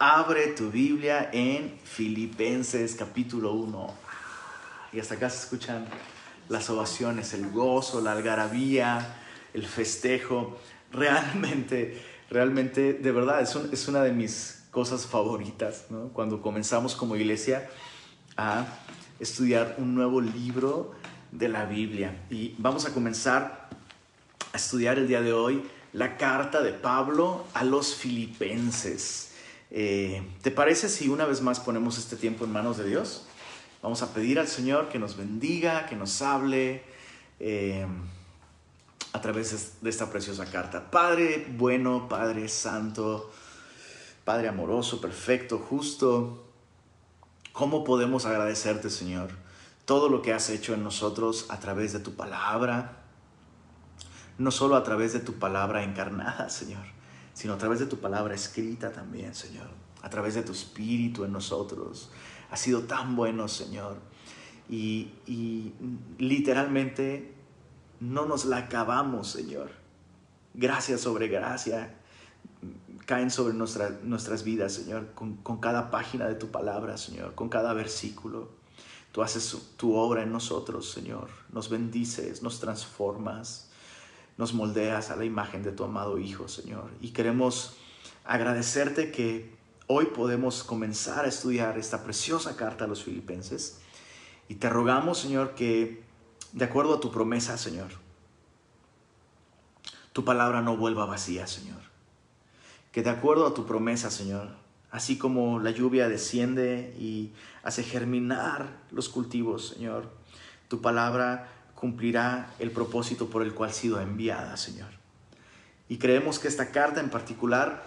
abre tu Biblia en Filipenses capítulo 1. Y hasta acá se escuchan las ovaciones, el gozo, la algarabía, el festejo. Realmente, realmente, de verdad, es, es una de mis cosas favoritas, ¿no? Cuando comenzamos como iglesia a estudiar un nuevo libro de la Biblia. Y vamos a comenzar a estudiar el día de hoy la carta de Pablo a los filipenses. Eh, ¿Te parece si una vez más ponemos este tiempo en manos de Dios? Vamos a pedir al Señor que nos bendiga, que nos hable eh, a través de esta preciosa carta. Padre bueno, Padre santo, Padre amoroso, perfecto, justo, ¿cómo podemos agradecerte, Señor, todo lo que has hecho en nosotros a través de tu palabra? No solo a través de tu palabra encarnada, Señor sino a través de tu palabra escrita también, Señor, a través de tu espíritu en nosotros. Ha sido tan bueno, Señor. Y, literalmente no nos la acabamos, Señor. Gracia sobre gracia caen sobre nuestras vidas, Señor, con cada página de tu palabra, Señor, con cada versículo. Tú haces tu obra en nosotros, Señor. Nos bendices, nos transformas nos moldeas a la imagen de tu amado Hijo, Señor. Y queremos agradecerte que hoy podemos comenzar a estudiar esta preciosa carta a los filipenses. Y te rogamos, Señor, que de acuerdo a tu promesa, Señor, tu palabra no vuelva vacía, Señor. Que de acuerdo a tu promesa, Señor, así como la lluvia desciende y hace germinar los cultivos, Señor, tu palabra cumplirá el propósito por el cual ha sido enviada, Señor. Y creemos que esta carta en particular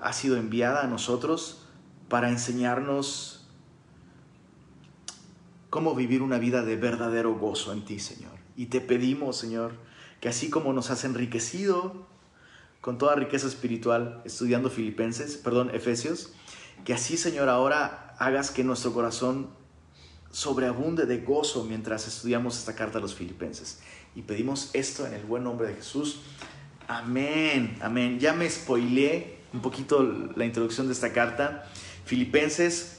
ha sido enviada a nosotros para enseñarnos cómo vivir una vida de verdadero gozo en ti, Señor. Y te pedimos, Señor, que así como nos has enriquecido con toda riqueza espiritual estudiando Filipenses, perdón, Efesios, que así, Señor, ahora hagas que nuestro corazón sobreabunde de gozo mientras estudiamos esta carta a los filipenses. Y pedimos esto en el buen nombre de Jesús. Amén, amén. Ya me spoileé un poquito la introducción de esta carta. Filipenses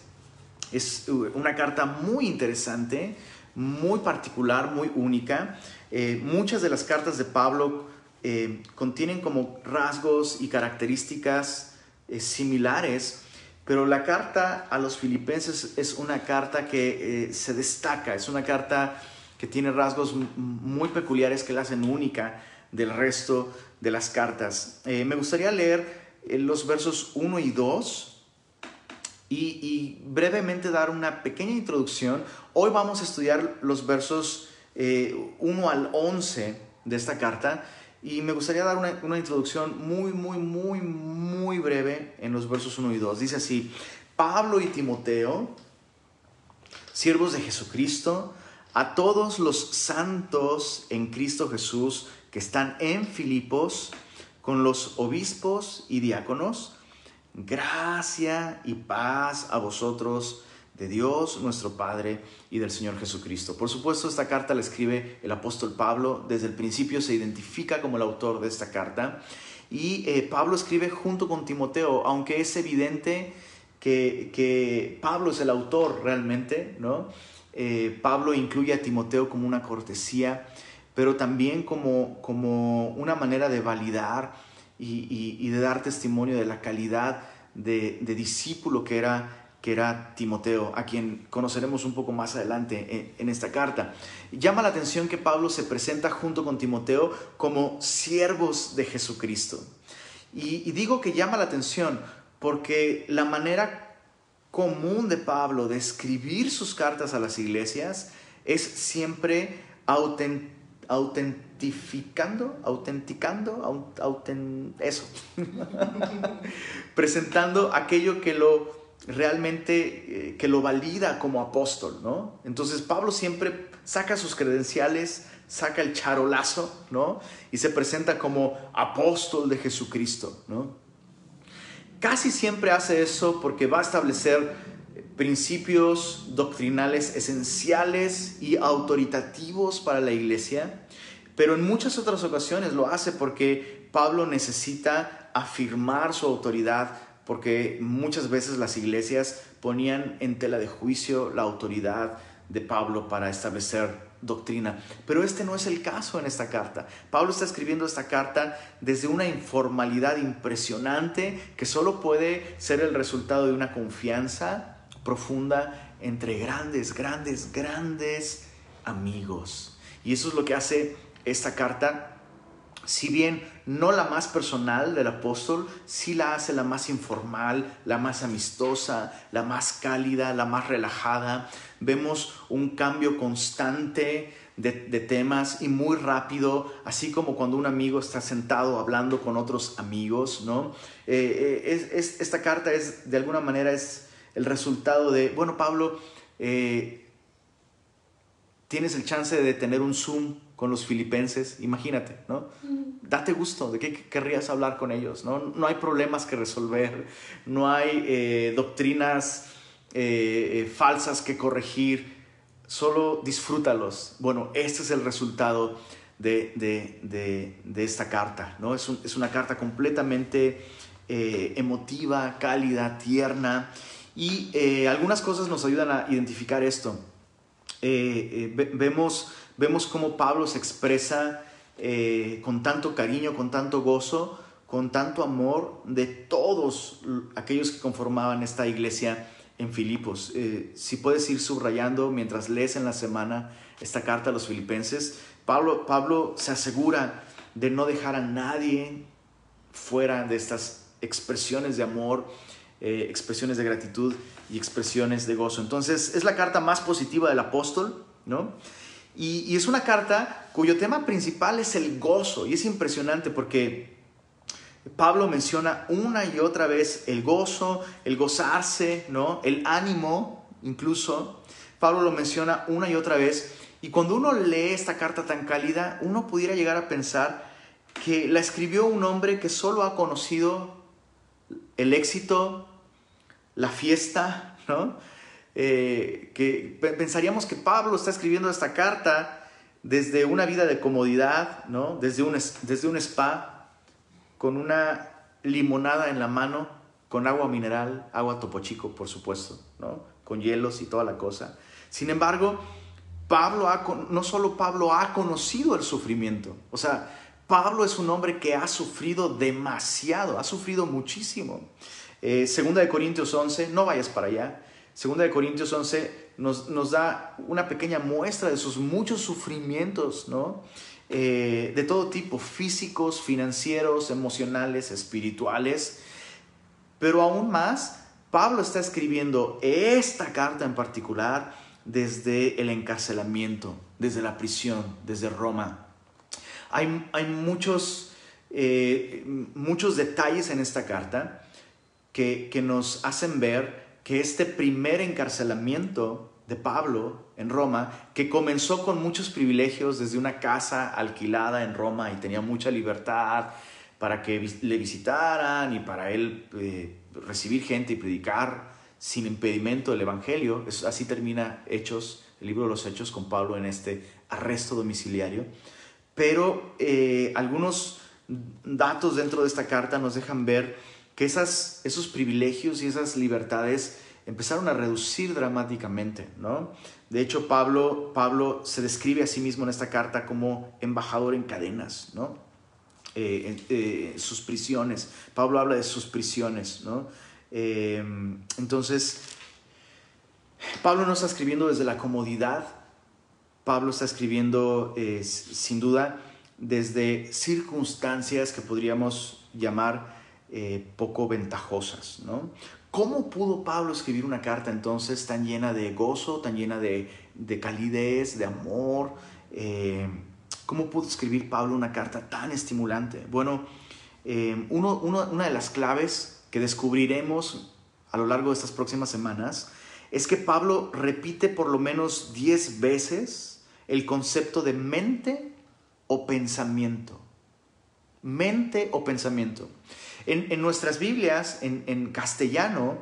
es una carta muy interesante, muy particular, muy única. Eh, muchas de las cartas de Pablo eh, contienen como rasgos y características eh, similares pero la carta a los filipenses es una carta que eh, se destaca, es una carta que tiene rasgos muy peculiares que la hacen única del resto de las cartas. Eh, me gustaría leer eh, los versos 1 y 2 y, brevemente dar una pequeña introducción. Hoy vamos a estudiar los versos 1 al 11 de esta carta y me gustaría dar una, introducción muy, muy, muy, muy breve en los versos 1 y 2. Dice así, Pablo y Timoteo, siervos de Jesucristo, a todos los santos en Cristo Jesús que están en Filipos, con los obispos y diáconos, gracia y paz a vosotros de Dios nuestro Padre y del Señor Jesucristo. Por supuesto, esta carta la escribe el apóstol Pablo. Desde el principio se identifica como el autor de esta carta. Y eh, Pablo escribe junto con Timoteo, aunque es evidente que, Pablo es el autor realmente, ¿no? Eh, Pablo incluye a Timoteo como una cortesía, pero también como, una manera de validar y, de dar testimonio de la calidad de discípulo que era que era Timoteo, a quien conoceremos un poco más adelante en, esta carta. Llama la atención que Pablo se presenta junto con Timoteo como siervos de Jesucristo. Y, digo que llama la atención porque la manera común de Pablo de escribir sus cartas a las iglesias es siempre autentificando, autenticando, eso, presentando aquello que lo realmente eh, que lo valida como apóstol, ¿no? Entonces Pablo siempre saca sus credenciales, saca el charolazo, ¿no? Y se presenta como apóstol de Jesucristo, ¿no? Casi siempre hace eso porque va a establecer principios doctrinales esenciales y autoritativos para la iglesia, pero en muchas otras ocasiones lo hace porque Pablo necesita afirmar su autoridad porque muchas veces las iglesias ponían en tela de juicio la autoridad de Pablo para establecer doctrina. Pero este no es el caso en esta carta. Pablo está escribiendo esta carta desde una informalidad impresionante que solo puede ser el resultado de una confianza profunda entre grandes, grandes, grandes amigos. Y eso es lo que hace esta carta si bien no la más personal del apóstol, sí la hace la más informal, la más amistosa, la más cálida, la más relajada. Vemos un cambio constante de, temas y muy rápido, así como cuando un amigo está sentado hablando con otros amigos, ¿no? Eh, eh, es, esta carta es, de alguna manera, es el resultado de, bueno, Pablo, eh, tienes el chance de tener un Zoom con los filipenses, imagínate, ¿no? Date gusto, ¿de qué querrías hablar con ellos? No, no hay problemas que resolver, no hay eh, doctrinas eh, eh, falsas que corregir, solo disfrútalos. Bueno, este es el resultado de, esta carta, ¿no? Es, es una carta completamente emotiva, cálida, tierna, y algunas cosas nos ayudan a identificar esto. vemos Vemos cómo Pablo se expresa eh, con tanto cariño, con tanto gozo, con tanto amor de todos aquellos que conformaban esta iglesia en Filipos. Eh, si puedes ir subrayando mientras lees en la semana esta carta a los filipenses, Pablo, Pablo se asegura de no dejar a nadie fuera de estas expresiones de amor, eh, expresiones de gratitud y expresiones de gozo. Entonces es la carta más positiva del apóstol, ¿no? Y, es una carta cuyo tema principal es el gozo. Y es impresionante porque Pablo menciona una y otra vez el gozo, el gozarse, ¿no? El ánimo, incluso. Pablo lo menciona una y otra vez. Y cuando uno lee esta carta tan cálida, uno pudiera llegar a pensar que la escribió un hombre que solo ha conocido el éxito, la fiesta, ¿no? Eh, que pensaríamos que Pablo está escribiendo esta carta desde una vida de comodidad, ¿no? desde, un, desde un spa, con una limonada en la mano, con agua mineral, agua topo chico, por supuesto, ¿no? con hielos y toda la cosa. Sin embargo, Pablo ha, no solo Pablo ha conocido el sufrimiento, o sea, Pablo es un hombre que ha sufrido demasiado, ha sufrido muchísimo. Eh, segunda de Corintios 11, no vayas para allá. Segunda de Corintios 11 nos, da una pequeña muestra de sus muchos sufrimientos, ¿no? Eh, de todo tipo, físicos, financieros, emocionales, espirituales. Pero aún más, Pablo está escribiendo esta carta en particular desde el encarcelamiento, desde la prisión, desde Roma. Hay, hay muchos, eh, muchos detalles en esta carta que, que nos hacen ver que este primer encarcelamiento de Pablo en Roma, que comenzó con muchos privilegios desde una casa alquilada en Roma y tenía mucha libertad para que le visitaran y para él eh, recibir gente y predicar sin impedimento el Evangelio. así termina Hechos, el libro de los Hechos con Pablo en este arresto domiciliario. Pero eh, algunos datos dentro de esta carta nos dejan ver esos privilegios y esas libertades empezaron a reducir dramáticamente, ¿no? De hecho, Pablo, Pablo se describe a sí mismo en esta carta como embajador en cadenas, ¿no? Eh, eh, sus prisiones. Pablo habla de sus prisiones, ¿no? Eh, entonces, Pablo no está escribiendo desde la comodidad, Pablo está escribiendo sin duda desde circunstancias que podríamos llamar eh, poco ventajosas. ¿no? ¿Cómo pudo Pablo escribir una carta entonces tan llena de gozo, tan llena de, calidez, de amor? Eh, ¿Cómo pudo escribir Pablo una carta tan estimulante? Bueno, eh, una de las claves que descubriremos a lo largo de estas próximas semanas es que Pablo repite por lo menos 10 veces el concepto de mente o pensamiento. Mente o pensamiento. En, nuestras Biblias, en, castellano,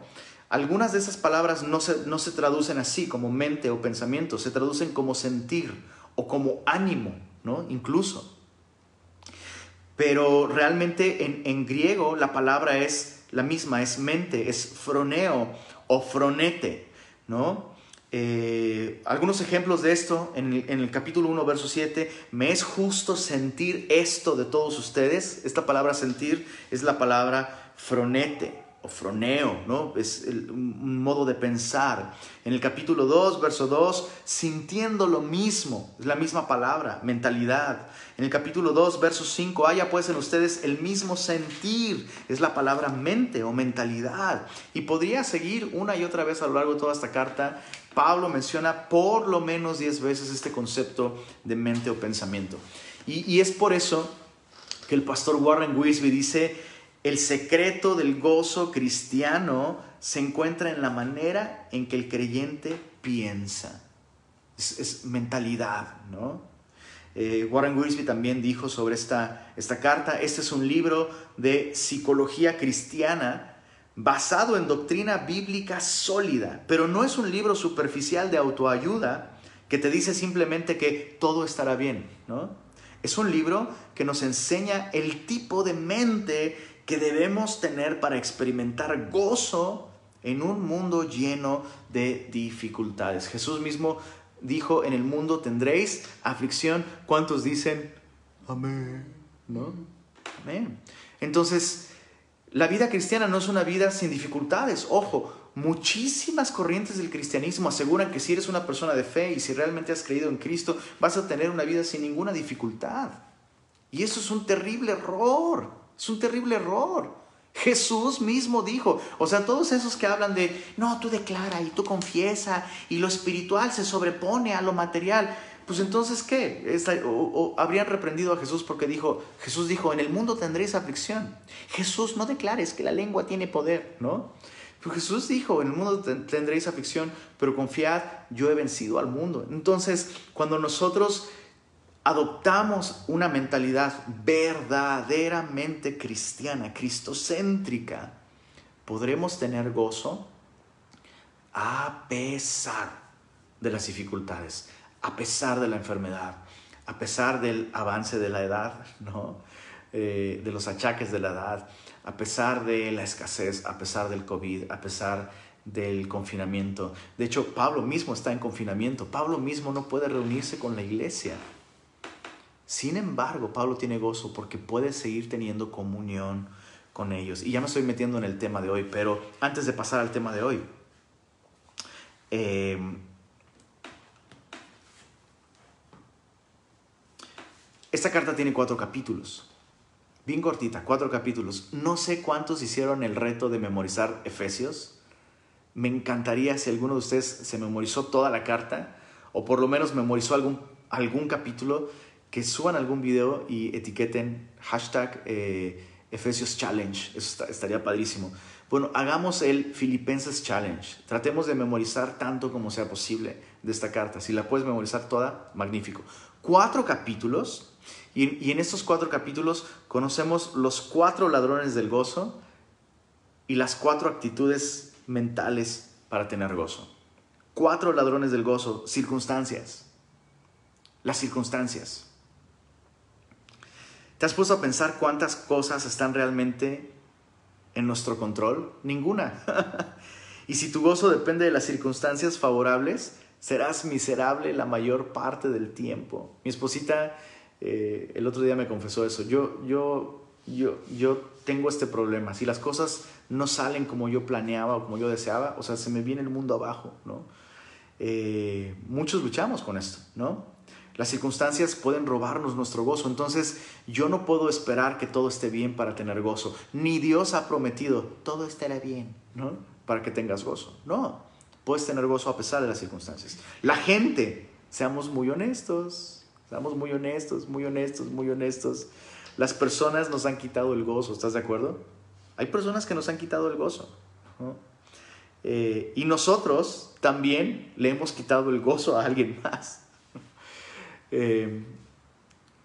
algunas de esas palabras no se, no se traducen así como mente o pensamiento, se traducen como sentir o como ánimo, ¿no? Incluso. Pero realmente en, griego la palabra es la misma, es mente, es froneo o fronete, ¿no? Eh, algunos ejemplos de esto en el, en el, capítulo 1, verso 7, me es justo sentir esto de todos ustedes. Esta palabra sentir es la palabra fronete o froneo, ¿no? Es un modo de pensar. En el capítulo 2, verso 2, sintiendo lo mismo, es la misma palabra, mentalidad. En el capítulo 2, verso 5, haya pues en ustedes el mismo sentir, es la palabra mente o mentalidad. Y podría seguir una y otra vez a lo largo de toda esta carta. Pablo menciona por lo menos 10 veces este concepto de mente o pensamiento. Y, y es por eso que el pastor Warren Wisby dice, el secreto del gozo cristiano se encuentra en la manera en que el creyente piensa. Es, mentalidad, ¿no? Eh, Warren Wiersbe también dijo sobre esta, esta carta, este es un libro de psicología cristiana basado en doctrina bíblica sólida, pero no es un libro superficial de autoayuda que te dice simplemente que todo estará bien, ¿no? Es un libro que nos enseña el tipo de mente que debemos tener para experimentar gozo en un mundo lleno de dificultades. Jesús mismo dijo, en el mundo tendréis aflicción. ¿Cuántos dicen amén? ¿No? Amén. Entonces, la vida cristiana no es una vida sin dificultades. Ojo, muchísimas corrientes del cristianismo aseguran que si eres una persona de fe y si realmente has creído en Cristo, vas a tener una vida sin ninguna dificultad. Y eso es un terrible error. Es un terrible error. Jesús mismo dijo, o sea, todos esos que hablan de, no, tú declara y tú confiesa y lo espiritual se sobrepone a lo material, pues entonces, ¿qué? O, habrían reprendido a Jesús porque dijo, Jesús dijo, en el mundo tendréis aflicción. Jesús, no declares que la lengua tiene poder, ¿no? Pero Jesús dijo, en el mundo tendréis aflicción, pero confiad, yo he vencido al mundo. Entonces, cuando nosotros adoptamos una mentalidad verdaderamente cristiana, cristocéntrica, podremos tener gozo a pesar de las dificultades, a pesar de la enfermedad, a pesar del avance de la edad, ¿no? Eh, de los achaques de la edad, a pesar de la escasez, a pesar del COVID, a pesar del confinamiento. De hecho, Pablo mismo está en confinamiento. Pablo mismo no puede reunirse con la iglesia. Sin embargo, Pablo tiene gozo porque puede seguir teniendo comunión con ellos. Y ya me estoy metiendo en el tema de hoy, pero antes de pasar al tema de hoy, em, esta carta tiene cuatro capítulos. Bien cortita, cuatro capítulos. No sé cuántos hicieron el reto de memorizar Efesios. Me encantaría si alguno de ustedes se memorizó toda la carta o por lo menos memorizó algún, algún capítulo que suban algún video y etiqueten hashtag eh. Eso estaría padrísimo. Bueno, hagamos el Filipenses Challenge. Tratemos de memorizar tanto como sea posible de esta carta. Si la puedes memorizar toda, magnífico. Cuatro capítulos. Y, y en estos cuatro capítulos conocemos los cuatro ladrones del gozo y las cuatro actitudes mentales para tener gozo. Cuatro ladrones del gozo, circunstancias. Las circunstancias. ¿Te has puesto a pensar cuántas cosas están realmente en nuestro control? Ninguna. y si tu gozo depende de las circunstancias favorables, serás miserable la mayor parte del tiempo. Mi esposita eh, el otro día me confesó eso. Yo, yo, yo, yo tengo este problema. Si las cosas no salen como yo planeaba o como yo deseaba, o sea, se me viene el mundo abajo, ¿no? Eh, muchos luchamos con esto, ¿no? Las circunstancias pueden robarnos nuestro gozo. Entonces yo no puedo esperar que todo esté bien para tener gozo. Ni Dios ha prometido, todo estará bien, ¿no? Para que tengas gozo. No, puedes tener gozo a pesar de las circunstancias. La gente, seamos muy honestos, seamos muy honestos, muy honestos, muy honestos. Las personas nos han quitado el gozo, ¿estás de acuerdo? Hay personas que nos han quitado el gozo. Eh, y nosotros también le hemos quitado el gozo a alguien más. Eh,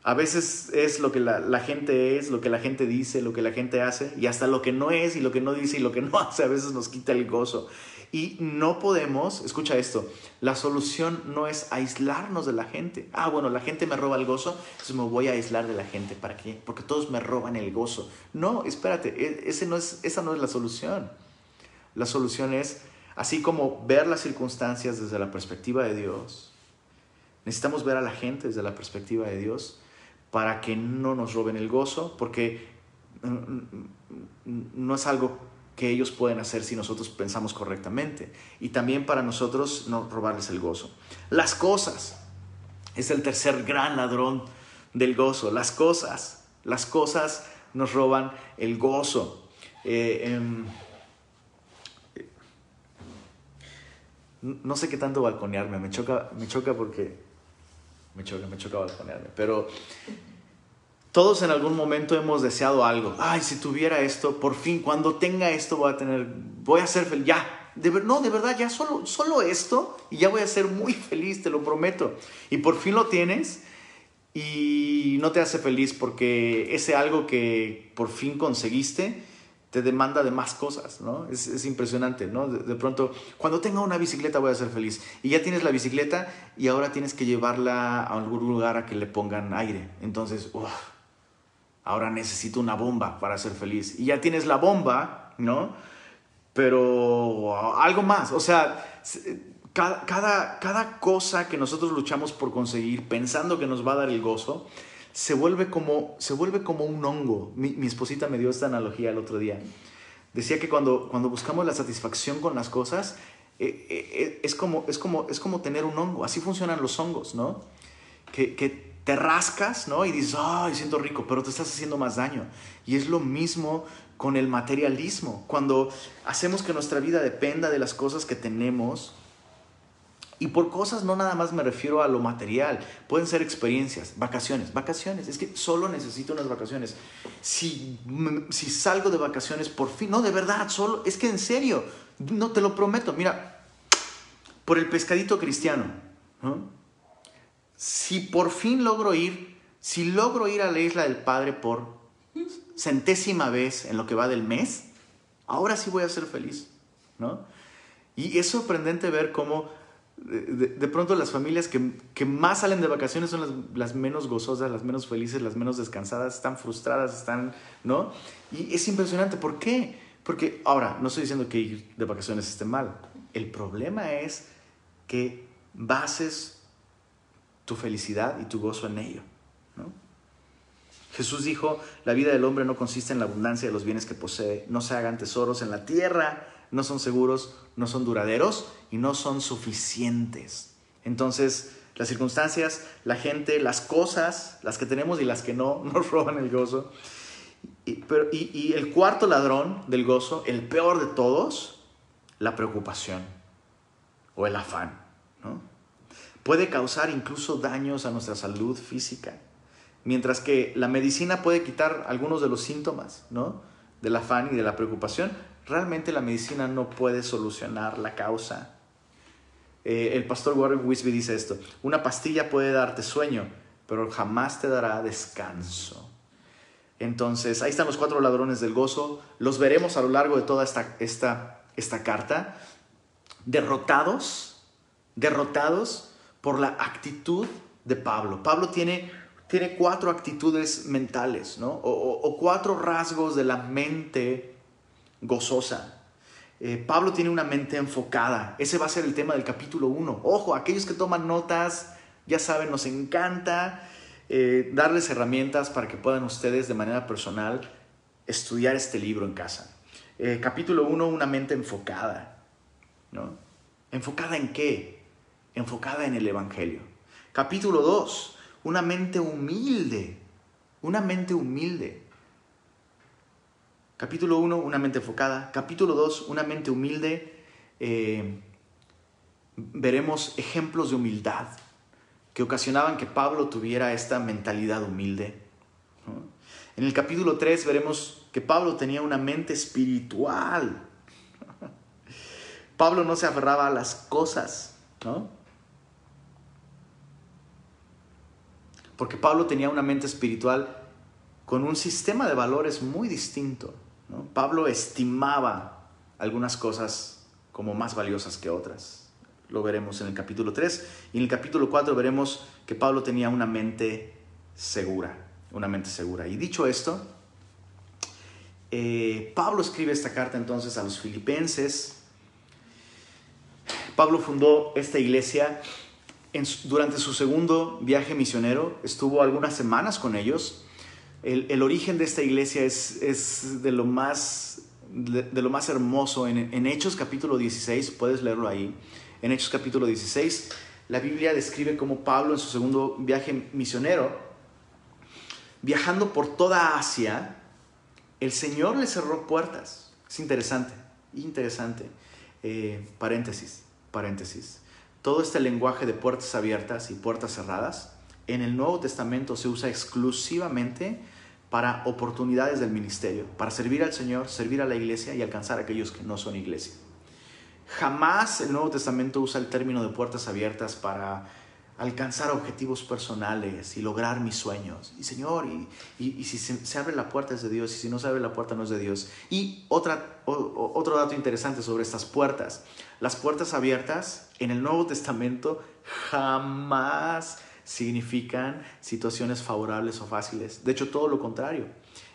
A veces es lo que la, gente es, lo que la gente dice, lo que la gente hace, y hasta lo que no es y lo que no dice y lo que no hace a veces nos quita el gozo. Y no podemos, escucha esto, la solución no es aislarnos de la gente. Ah, bueno, la gente me roba el gozo, entonces me voy a aislar de la gente. ¿Para qué? Porque todos me roban el gozo. No, espérate, e, ese no es, esa no es la solución. La solución es, así como ver las circunstancias desde la perspectiva de Dios, necesitamos ver a la gente desde la perspectiva de Dios para que no nos roben el gozo, porque mm, mm, no es algo que ellos pueden hacer si nosotros pensamos correctamente. Y también para nosotros no robarles el gozo. Las cosas. Es el tercer gran ladrón del gozo. Las cosas. Las cosas nos roban el gozo. Eh, em, no sé qué tanto balconearme. Me choca, me choca porque me choca, me choca balconearme. Pero todos en algún momento hemos deseado algo. Ay, si tuviera esto, por fin, cuando tenga esto voy a tener, voy a ser feliz. Ya, de no, de verdad, ya solo, solo esto y ya voy a ser muy feliz, te lo prometo. Y por fin lo tienes y no te hace feliz porque ese algo que por fin conseguiste te demanda de más cosas, ¿no? Es, impresionante, ¿no? De, pronto, cuando tenga una bicicleta voy a ser feliz. Y ya tienes la bicicleta y ahora tienes que llevarla a algún lugar a que le pongan aire. Entonces, ahora necesito una bomba para ser feliz. Y ya tienes la bomba, ¿no? Pero algo más, o sea, cada cosa que nosotros luchamos por conseguir pensando que nos va a dar el gozo, se vuelve como, se vuelve como un hongo. Mi, esposita me dio esta analogía el otro día. Decía que cuando, cuando buscamos la satisfacción con las cosas, eh, eh, eh, es, como, es, como, es como tener un hongo. Así funcionan los hongos, ¿no? Que, que te rascas, ¿no? Y dices, ay, siento rico, pero te estás haciendo más daño. Y es lo mismo con el materialismo. Cuando hacemos que nuestra vida dependa de las cosas que tenemos, y por cosas no nada más me refiero a lo material, pueden ser experiencias, vacaciones, vacaciones, es que solo necesito unas vacaciones. Si, si salgo de vacaciones por fin, no, de verdad, solo, es que en serio, no te lo prometo, mira, por el pescadito cristiano, si por fin logro ir, si logro ir a la isla del Padre por centésima vez en lo que va del mes, ahora sí voy a ser feliz, ¿no? Y es sorprendente ver cómo de, pronto las familias que, más salen de vacaciones son las, menos gozosas, las menos felices, las menos descansadas, están frustradas, están, ¿no? Y es impresionante, ¿por qué? Porque ahora, no estoy diciendo que ir de vacaciones esté mal, el problema es que bases tu felicidad y tu gozo en ello, ¿no? Jesús dijo, la vida del hombre no consiste en la abundancia de los bienes que posee, no se hagan tesoros en la tierra, no son seguros, no son duraderos y no son suficientes. Entonces, las circunstancias, la gente, las cosas, las que tenemos y las que no, nos roban el gozo. Y, el cuarto ladrón del gozo, el peor de todos, la preocupación o el afán. Puede causar incluso daños a nuestra salud física, mientras que la medicina puede quitar algunos de los síntomas ¿no? del afán y de la preocupación, realmente la medicina no puede solucionar la causa. Eh, el pastor Warren Wisby dice esto, una pastilla puede darte sueño, pero jamás te dará descanso. Entonces, ahí están los cuatro ladrones del gozo, los veremos a lo largo de toda esta, esta, esta carta, derrotados, derrotados por la actitud de Pablo. Pablo tiene, tiene cuatro actitudes mentales, ¿no? o cuatro rasgos de la mente gozosa. Eh, Pablo tiene una mente enfocada. Ese va a ser el tema del capítulo 1. Ojo, aquellos que toman notas, ya saben, nos encanta eh, darles herramientas para que puedan ustedes de manera personal estudiar este libro en casa. Eh, capítulo 1, una mente enfocada. ¿no? ¿Enfocada en qué? Enfocada en el Evangelio. Capítulo 2, una mente humilde. Una mente humilde. Capítulo 1, una mente enfocada. Capítulo 2, una mente humilde. Eh, veremos ejemplos de humildad que ocasionaban que Pablo tuviera esta mentalidad humilde. En el capítulo 3 veremos que Pablo tenía una mente espiritual. Pablo no se aferraba a las cosas, porque Pablo tenía una mente espiritual con un sistema de valores muy distinto. Pablo estimaba algunas cosas como más valiosas que otras. Lo veremos en el capítulo 3. Y en el capítulo 4 veremos que Pablo tenía una mente segura, una mente segura. Y dicho esto, eh, Pablo escribe esta carta entonces a los filipenses. Pablo fundó esta iglesia durante su segundo viaje misionero, estuvo algunas semanas con ellos. El, origen de esta iglesia es, de, lo más, de, lo más hermoso. En, en, Hechos capítulo 16, puedes leerlo ahí. En Hechos capítulo 16, la Biblia describe cómo Pablo en su segundo viaje misionero, viajando por toda Asia, el Señor le cerró puertas. Es interesante, interesante. Eh, paréntesis, paréntesis. Todo este lenguaje de puertas abiertas y puertas cerradas en el Nuevo Testamento se usa exclusivamente para oportunidades del ministerio, para servir al Señor, servir a la iglesia y alcanzar a aquellos que no son iglesia. Jamás el Nuevo Testamento usa el término de puertas abiertas para alcanzar objetivos personales y lograr mis sueños. Y Señor, y, si se, abre la puerta es de Dios, y si no se abre la puerta no es de Dios. Y otra, otro dato interesante sobre estas puertas. Las puertas abiertas en el Nuevo Testamento jamás significan situaciones favorables o fáciles. De hecho, todo lo contrario.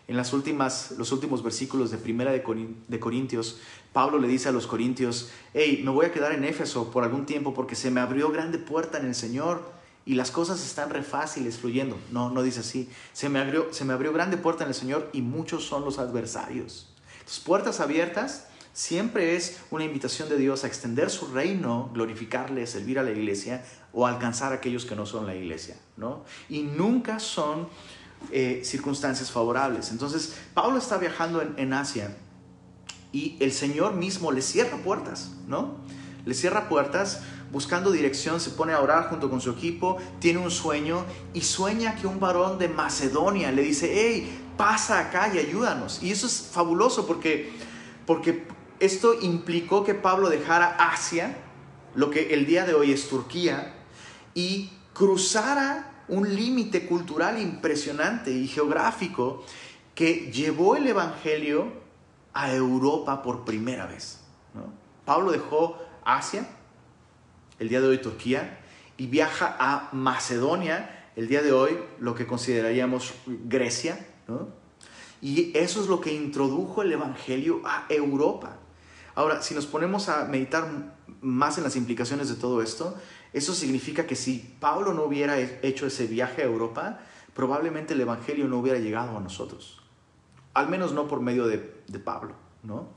En las últimas, los últimos versículos de Primera de Corintios, Pablo le dice a los corintios, hey, me voy a quedar en Éfeso por algún tiempo porque se me abrió grande puerta en el Señor y las cosas están re fáciles fluyendo. No, no dice así. Se me abrió, se me abrió grande puerta en el Señor y muchos son los adversarios. Entonces, puertas abiertas siempre es una invitación de Dios a extender su reino, glorificarle, servir a la iglesia o alcanzar a aquellos que no son la iglesia, ¿no? Y nunca son eh, circunstancias favorables. Entonces, Pablo está viajando en, en Asia y el Señor mismo le cierra puertas, ¿no? Le cierra puertas, buscando dirección, se pone a orar junto con su equipo, tiene un sueño y sueña que un varón de Macedonia le dice, hey, pasa acá y ayúdanos. Y eso es fabuloso porque, porque esto implicó que Pablo dejara Asia, lo que el día de hoy es Turquía, y cruzara un límite cultural impresionante y geográfico que llevó el Evangelio a Europa por primera vez. Pablo dejó Asia, el día de hoy Turquía, y viaja a Macedonia, el día de hoy lo que consideraríamos Grecia, y eso es lo que introdujo el Evangelio a Europa. Ahora, si nos ponemos a meditar más en las implicaciones de todo esto, eso significa que si Pablo no hubiera hecho ese viaje a Europa, probablemente el Evangelio no hubiera llegado a nosotros al menos no por medio de, Pablo, ¿no?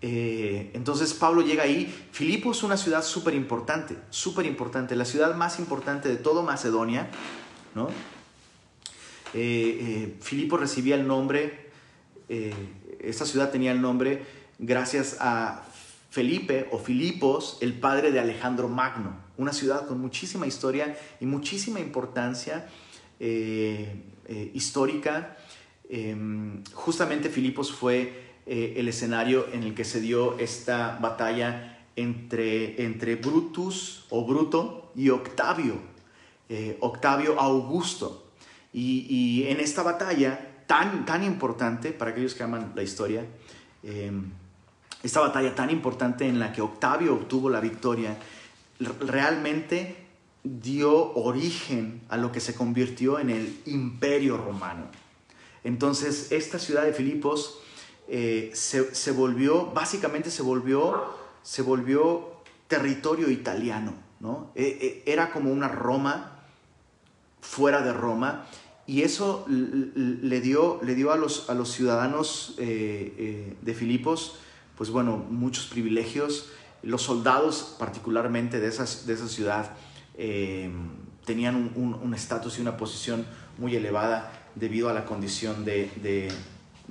Eh, entonces Pablo llega ahí. Filipo es una ciudad súper importante, súper importante, la ciudad más importante de todo Macedonia, ¿no? Eh, eh, Filipo recibía el nombre, esta ciudad tenía el nombre gracias a Felipe o Filipos, el padre de Alejandro Magno, una ciudad con muchísima historia y muchísima importancia histórica Em, justamente Filipos fue eh, el escenario en el que se dio esta batalla entre, entre Brutus o Bruto y Octavio, eh, Octavio Augusto. Y, en esta batalla tan, tan importante, para aquellos que aman la historia, em, esta batalla tan importante en la que Octavio obtuvo la victoria, realmente dio origen a lo que se convirtió en el imperio romano. Entonces, esta ciudad de Filipos eh, se, volvió, básicamente se volvió, se volvió territorio italiano, ¿no? E, e, era como una Roma fuera de Roma y eso le dio, le dio a, los, a los ciudadanos eh, eh, de Filipos, pues bueno, muchos privilegios. Los soldados, particularmente de, esas, de esa ciudad, tenían un estatus y una posición muy elevada debido a la condición de, de,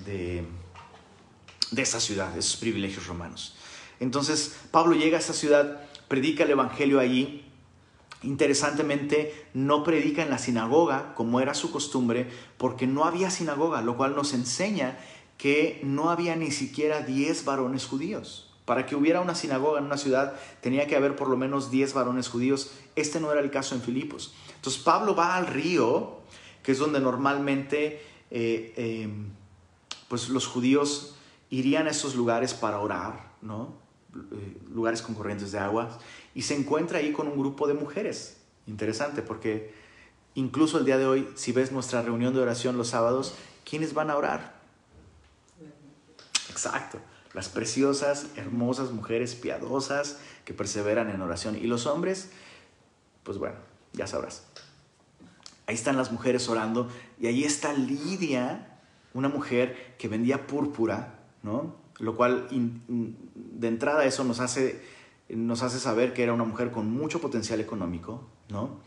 de, esa ciudad, de esos privilegios romanos. Entonces Pablo llega a esa ciudad, predica el Evangelio allí. Interesantemente, no predica en la sinagoga como era su costumbre, porque no había sinagoga, lo cual nos enseña que no había ni siquiera 10 varones judíos. Para que hubiera una sinagoga en una ciudad tenía que haber por lo menos 10 varones judíos. Este no era el caso en Filipos. Entonces Pablo va al río, que es donde normalmente eh, em, pues los judíos irían a esos lugares para orar, ¿no? Eh, lugares con corrientes de agua, y se encuentra ahí con un grupo de mujeres. Interesante, porque incluso el día de hoy, si ves nuestra reunión de oración los sábados, ¿quiénes van a orar? Exacto, las preciosas, hermosas mujeres piadosas que perseveran en oración. Y los hombres, pues bueno, ya sabrás. Ahí están las mujeres orando y ahí está Lidia, una mujer que vendía púrpura, ¿no? Lo cual de entrada eso nos hace, nos hace saber que era una mujer con mucho potencial económico, ¿no?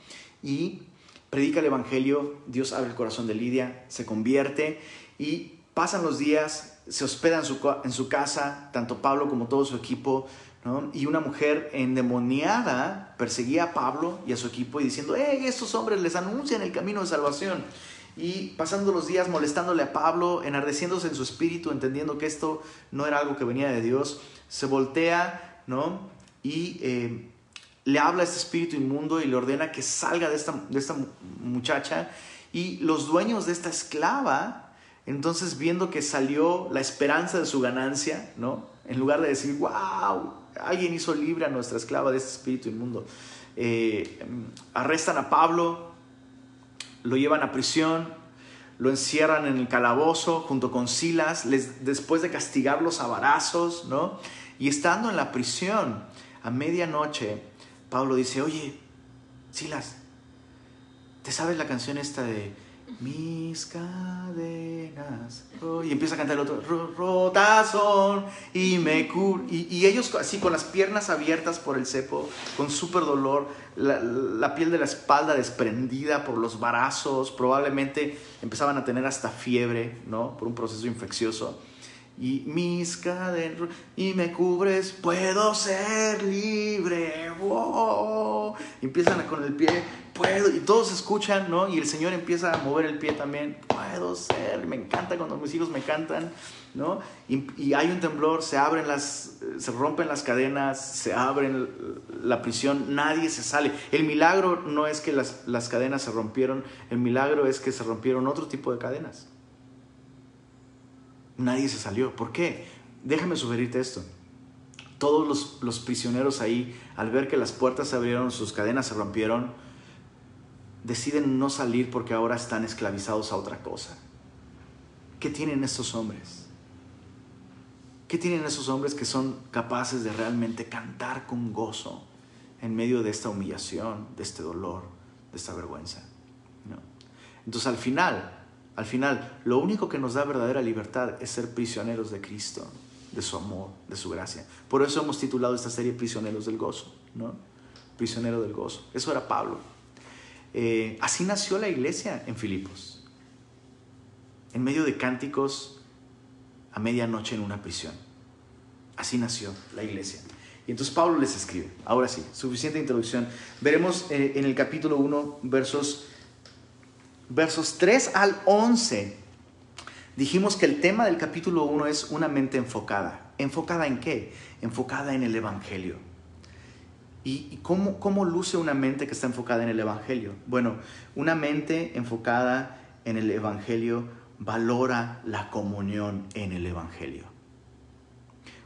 Y predica el Evangelio, Dios abre el corazón de Lidia, se convierte y pasan los días, se hospeda en su, en su casa, tanto Pablo como todo su equipo, y una mujer endemoniada perseguía a Pablo y a su equipo y diciendo, ¡hey, estos hombres les anuncian el camino de salvación! Y pasando los días molestándole a Pablo, enardeciéndose en su espíritu, entendiendo que esto no era algo que venía de Dios, se voltea, ¿no? Y eh, le habla a este espíritu inmundo y le ordena que salga de esta, de esta muchacha. Y los dueños de esta esclava, entonces viendo que salió la esperanza de su ganancia, ¿no? En lugar de decir, wow, alguien hizo libre a nuestra esclava de este espíritu inmundo, eh, arrestan a Pablo, lo llevan a prisión, lo encierran en el calabozo junto con Silas, les, después de castigarlos a varazos, ¿no? Y estando en la prisión, a medianoche, Pablo dice, oye, Silas, ¿te sabes la canción esta de mis cadenas? y empieza a cantar el otro, rotazón y me cur y, y, ellos así con las piernas abiertas por el cepo, con súper dolor, la, la, piel de la espalda desprendida por los varazos, probablemente empezaban a tener hasta fiebre, ¿no? Por un proceso infeccioso y mis cadenas y me cubres, puedo ser libre. Wow. Empiezan con el pie, y todos escuchan, ¿no? Y el Señor empieza a mover el pie también, puedo ser, me encanta cuando mis hijos me cantan, ¿no? Y, y hay un temblor, se abren las, se rompen las cadenas, se abren la prisión, nadie se sale. El milagro no es que las, las cadenas se rompieron, el milagro es que se rompieron otro tipo de cadenas. Nadie se salió. ¿Por qué? Déjame sugerirte esto. Todos los, los, prisioneros ahí, al ver que las puertas se abrieron, sus cadenas se rompieron, deciden no salir porque ahora están esclavizados a otra cosa. ¿Qué tienen estos hombres? ¿Qué tienen esos hombres que son capaces de realmente cantar con gozo en medio de esta humillación, de este dolor, de esta vergüenza? ¿No? Entonces al final, al final, lo único que nos da verdadera libertad es ser prisioneros de Cristo, de su amor, de su gracia. Por eso hemos titulado esta serie Prisioneros del Gozo, ¿no? Prisionero del Gozo. Eso era Pablo. Eh, así nació la iglesia en Filipos, en medio de cánticos a medianoche en una prisión. Así nació la iglesia. Y entonces Pablo les escribe. Ahora sí, suficiente introducción. Veremos eh, en el capítulo 1, versos versos 3 al 11, dijimos que el tema del capítulo 1 es una mente enfocada. ¿Enfocada en qué? Enfocada en el Evangelio. ¿Y, cómo, cómo luce una mente que está enfocada en el Evangelio? Bueno, una mente enfocada en el Evangelio valora la comunión en el Evangelio.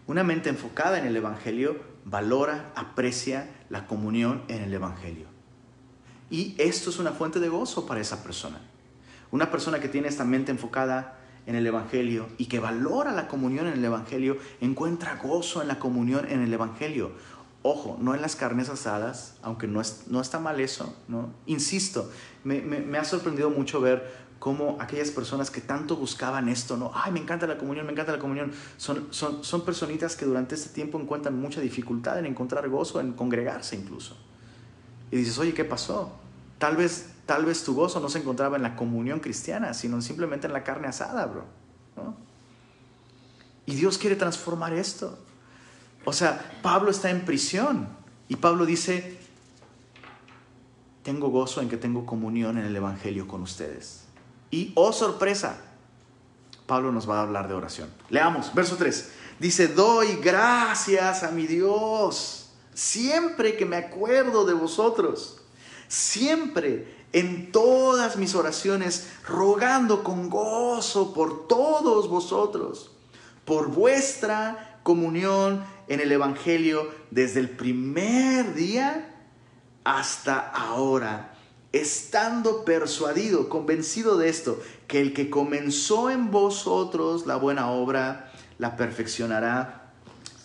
Una mente enfocada en el Evangelio valora, aprecia la comunión en el Evangelio. Y esto es una fuente de gozo para esa persona. Una persona que tiene esta mente enfocada en el Evangelio y que valora la comunión en el Evangelio, encuentra gozo en la comunión en el Evangelio. Ojo, no en las carnes asadas, aunque no, es, no está mal eso, ¿no? Insisto, me, me, ha sorprendido mucho ver cómo aquellas personas que tanto buscaban esto, ¿no? Ay, me encanta la comunión, me encanta la comunión, son, son, son personitas que durante este tiempo encuentran mucha dificultad en encontrar gozo, en congregarse incluso. Y dices, oye, ¿qué pasó? Tal vez, tal vez tu gozo no se encontraba en la comunión cristiana, sino simplemente en la carne asada, bro. Y Dios quiere transformar esto. O sea, Pablo está en prisión y Pablo dice, tengo gozo en que tengo comunión en el Evangelio con ustedes. Y, oh sorpresa, Pablo nos va a hablar de oración. Leamos, verso 3. Dice, doy gracias a mi Dios siempre que me acuerdo de vosotros. Siempre en todas mis oraciones, rogando con gozo por todos vosotros, por vuestra comunión en el Evangelio desde el primer día hasta ahora, estando persuadido, convencido de esto, que el que comenzó en vosotros la buena obra, la perfeccionará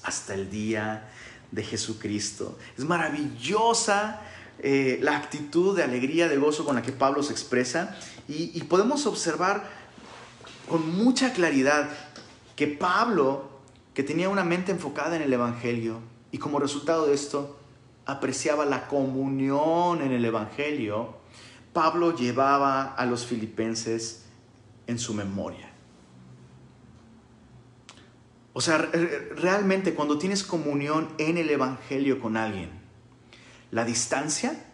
hasta el día de Jesucristo. Es maravillosa eh, la actitud de alegría, de gozo con la que Pablo se expresa y, podemos observar con mucha claridad que Pablo, que tenía una mente enfocada en el Evangelio y como resultado de esto apreciaba la comunión en el Evangelio, Pablo llevaba a los filipenses en su memoria. O sea, realmente cuando tienes comunión en el Evangelio con alguien, la distancia,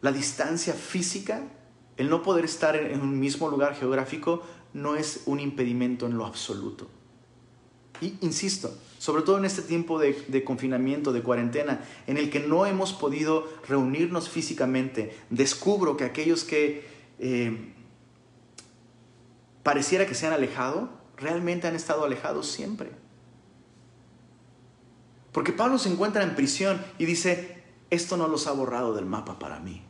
la distancia física, el no poder estar en un mismo lugar geográfico no es un impedimento en lo absoluto. Y insisto, sobre todo en este tiempo de, confinamiento, de cuarentena, en el que no hemos podido reunirnos físicamente, descubro que aquellos que eh, pareciera que se han alejado, realmente han estado alejados siempre. Porque Pablo se encuentra en prisión y dice, esto no los ha borrado del mapa para mí.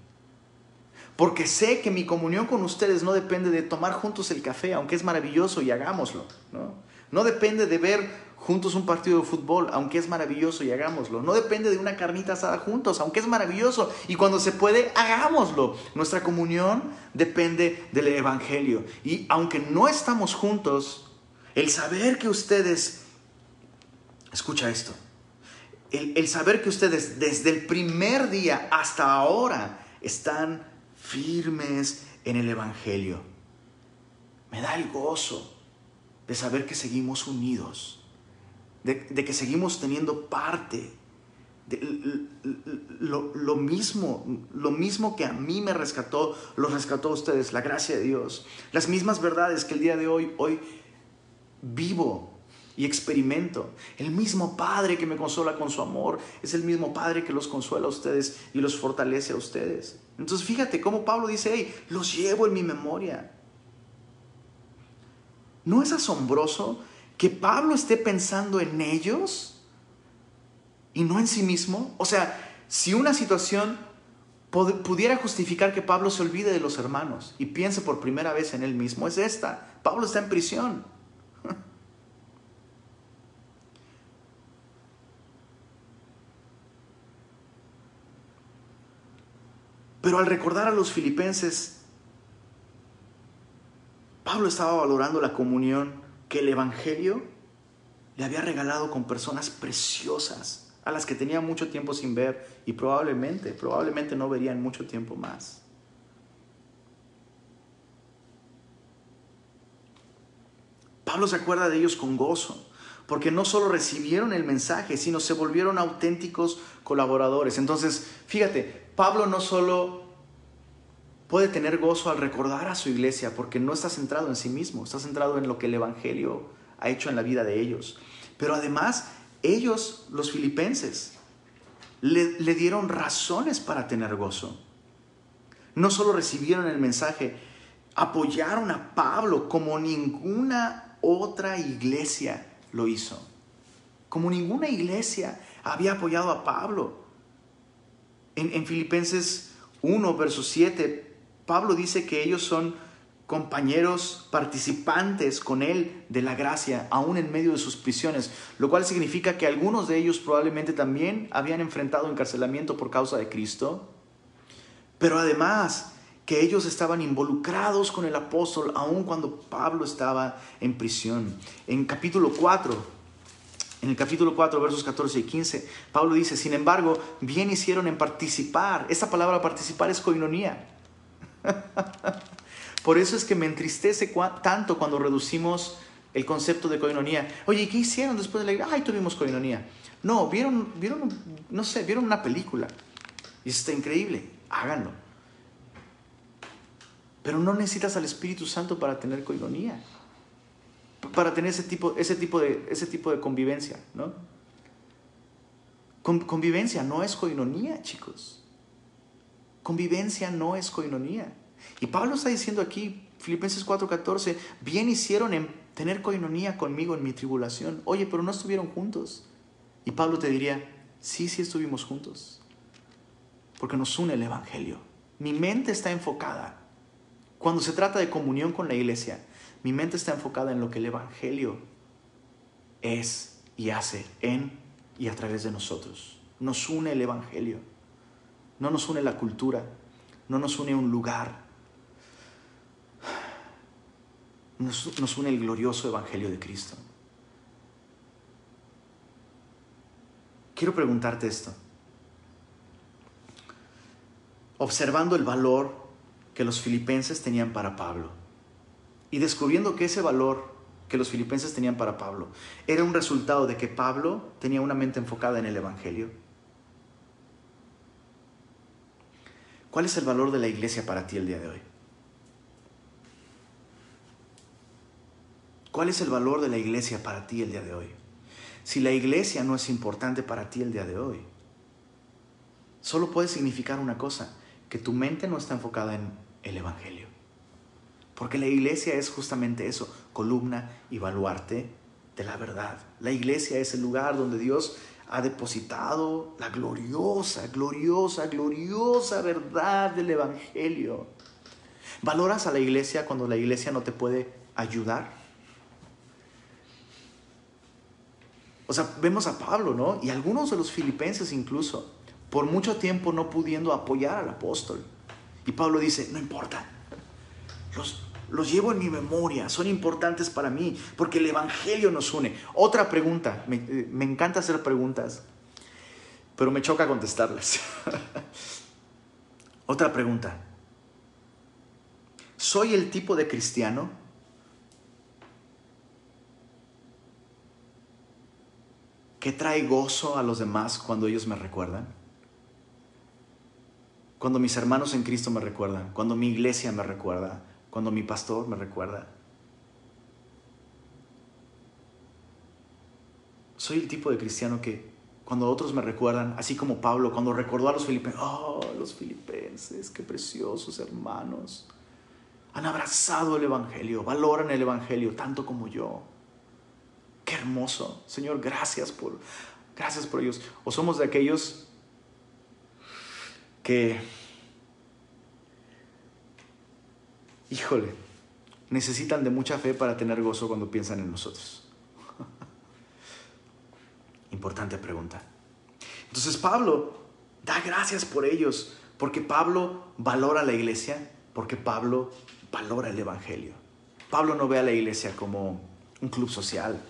Porque sé que mi comunión con ustedes no depende de tomar juntos el café, aunque es maravilloso y hagámoslo. No, no depende de ver juntos un partido de fútbol, aunque es maravilloso y hagámoslo. No depende de una carnita asada juntos, aunque es maravilloso. Y cuando se puede, hagámoslo. Nuestra comunión depende del Evangelio. Y aunque no estamos juntos, el saber que ustedes, escucha esto, el, saber que ustedes desde el primer día hasta ahora están firmes en el Evangelio. Me da el gozo de saber que seguimos unidos, de, que seguimos teniendo parte. De, lo, mismo, lo mismo que a mí me rescató, lo rescató a ustedes, la gracia de Dios. Las mismas verdades que el día de hoy, hoy vivo y experimento. El mismo Padre que me consola con su amor es el mismo Padre que los consuela a ustedes y los fortalece a ustedes. Entonces fíjate cómo Pablo dice, hey, los llevo en mi memoria. ¿No es asombroso que Pablo esté pensando en ellos y no en sí mismo? O sea, si una situación pudiera justificar que Pablo se olvide de los hermanos y piense por primera vez en él mismo, es esta. Pablo está en prisión. Pero al recordar a los filipenses, Pablo estaba valorando la comunión que el Evangelio le había regalado con personas preciosas, a las que tenía mucho tiempo sin ver y probablemente, probablemente no verían mucho tiempo más. Pablo se acuerda de ellos con gozo, porque no solo recibieron el mensaje, sino se volvieron auténticos colaboradores. Entonces, fíjate, Pablo no solo puede tener gozo al recordar a su iglesia porque no está centrado en sí mismo, está centrado en lo que el Evangelio ha hecho en la vida de ellos. Pero además, ellos, los filipenses, le, dieron razones para tener gozo. No solo recibieron el mensaje, apoyaron a Pablo como ninguna otra iglesia lo hizo. Como ninguna iglesia había apoyado a Pablo. En, Filipenses 1, verso 7, Pablo dice que ellos son compañeros participantes con él de la gracia, aún en medio de sus prisiones, lo cual significa que algunos de ellos probablemente también habían enfrentado encarcelamiento por causa de Cristo, pero además que ellos estaban involucrados con el apóstol aún cuando Pablo estaba en prisión. En capítulo 4, en el capítulo 4, versos 14 y 15, Pablo dice, sin embargo, bien hicieron en participar. Esta palabra participar es coinonía. Por eso es que me entristece tanto cuando reducimos el concepto de coinonía. Oye, ¿qué hicieron después de la Ay, tuvimos coinonía. No, vieron, vieron, no sé, vieron una película. Y está increíble. Háganlo. Pero no necesitas al Espíritu Santo para tener coinonía. Para tener ese tipo, ese tipo, de, ese tipo de convivencia, ¿no? convivencia no es coinonía, chicos. Convivencia no es coinonía. Y Pablo está diciendo aquí, Filipenses 4:14, bien hicieron en tener coinonía conmigo en mi tribulación. Oye, pero no estuvieron juntos. Y Pablo te diría, sí, sí estuvimos juntos. Porque nos une el Evangelio. Mi mente está enfocada. Cuando se trata de comunión con la iglesia, mi mente está enfocada en lo que el Evangelio es y hace en y a través de nosotros. Nos une el Evangelio. No nos une la cultura. No nos une un lugar. Nos, une el glorioso Evangelio de Cristo. Quiero preguntarte esto. Observando el valor que los filipenses tenían para Pablo y descubriendo que ese valor que los filipenses tenían para Pablo era un resultado de que Pablo tenía una mente enfocada en el Evangelio. ¿Cuál es el valor de la iglesia para ti el día de hoy? ¿Cuál es el valor de la iglesia para ti el día de hoy? Si la iglesia no es importante para ti el día de hoy, solo puede significar una cosa, que tu mente no está enfocada en el Evangelio. Porque la iglesia es justamente eso, columna y baluarte de la verdad. La iglesia es el lugar donde Dios ha depositado la gloriosa, gloriosa, gloriosa verdad del Evangelio. ¿Valoras a la iglesia cuando la iglesia no te puede ayudar? O sea, vemos a Pablo, ¿no? Y algunos de los filipenses incluso, por mucho tiempo no pudiendo apoyar al apóstol. Y Pablo dice, no importa, los, los llevo en mi memoria, son importantes para mí, porque el Evangelio nos une. Otra pregunta, me, eh, encanta hacer preguntas, pero me choca contestarlas. Otra pregunta, ¿soy el tipo de cristiano que trae gozo a los demás cuando ellos me recuerdan? Cuando mis hermanos en Cristo me recuerdan, cuando mi iglesia me recuerda, cuando mi pastor me recuerda. Soy el tipo de cristiano que cuando otros me recuerdan, así como Pablo, cuando recordó a los filipenses, oh, los filipenses, qué preciosos hermanos. Han abrazado el Evangelio, valoran el Evangelio tanto como yo. Qué hermoso. Señor, gracias por, gracias por ellos. O somos de aquellos que híjole, necesitan de mucha fe para tener gozo cuando piensan en nosotros. Importante pregunta. Entonces Pablo da gracias por ellos, porque Pablo valora la iglesia, porque Pablo valora el Evangelio. Pablo no ve a la iglesia como un club social,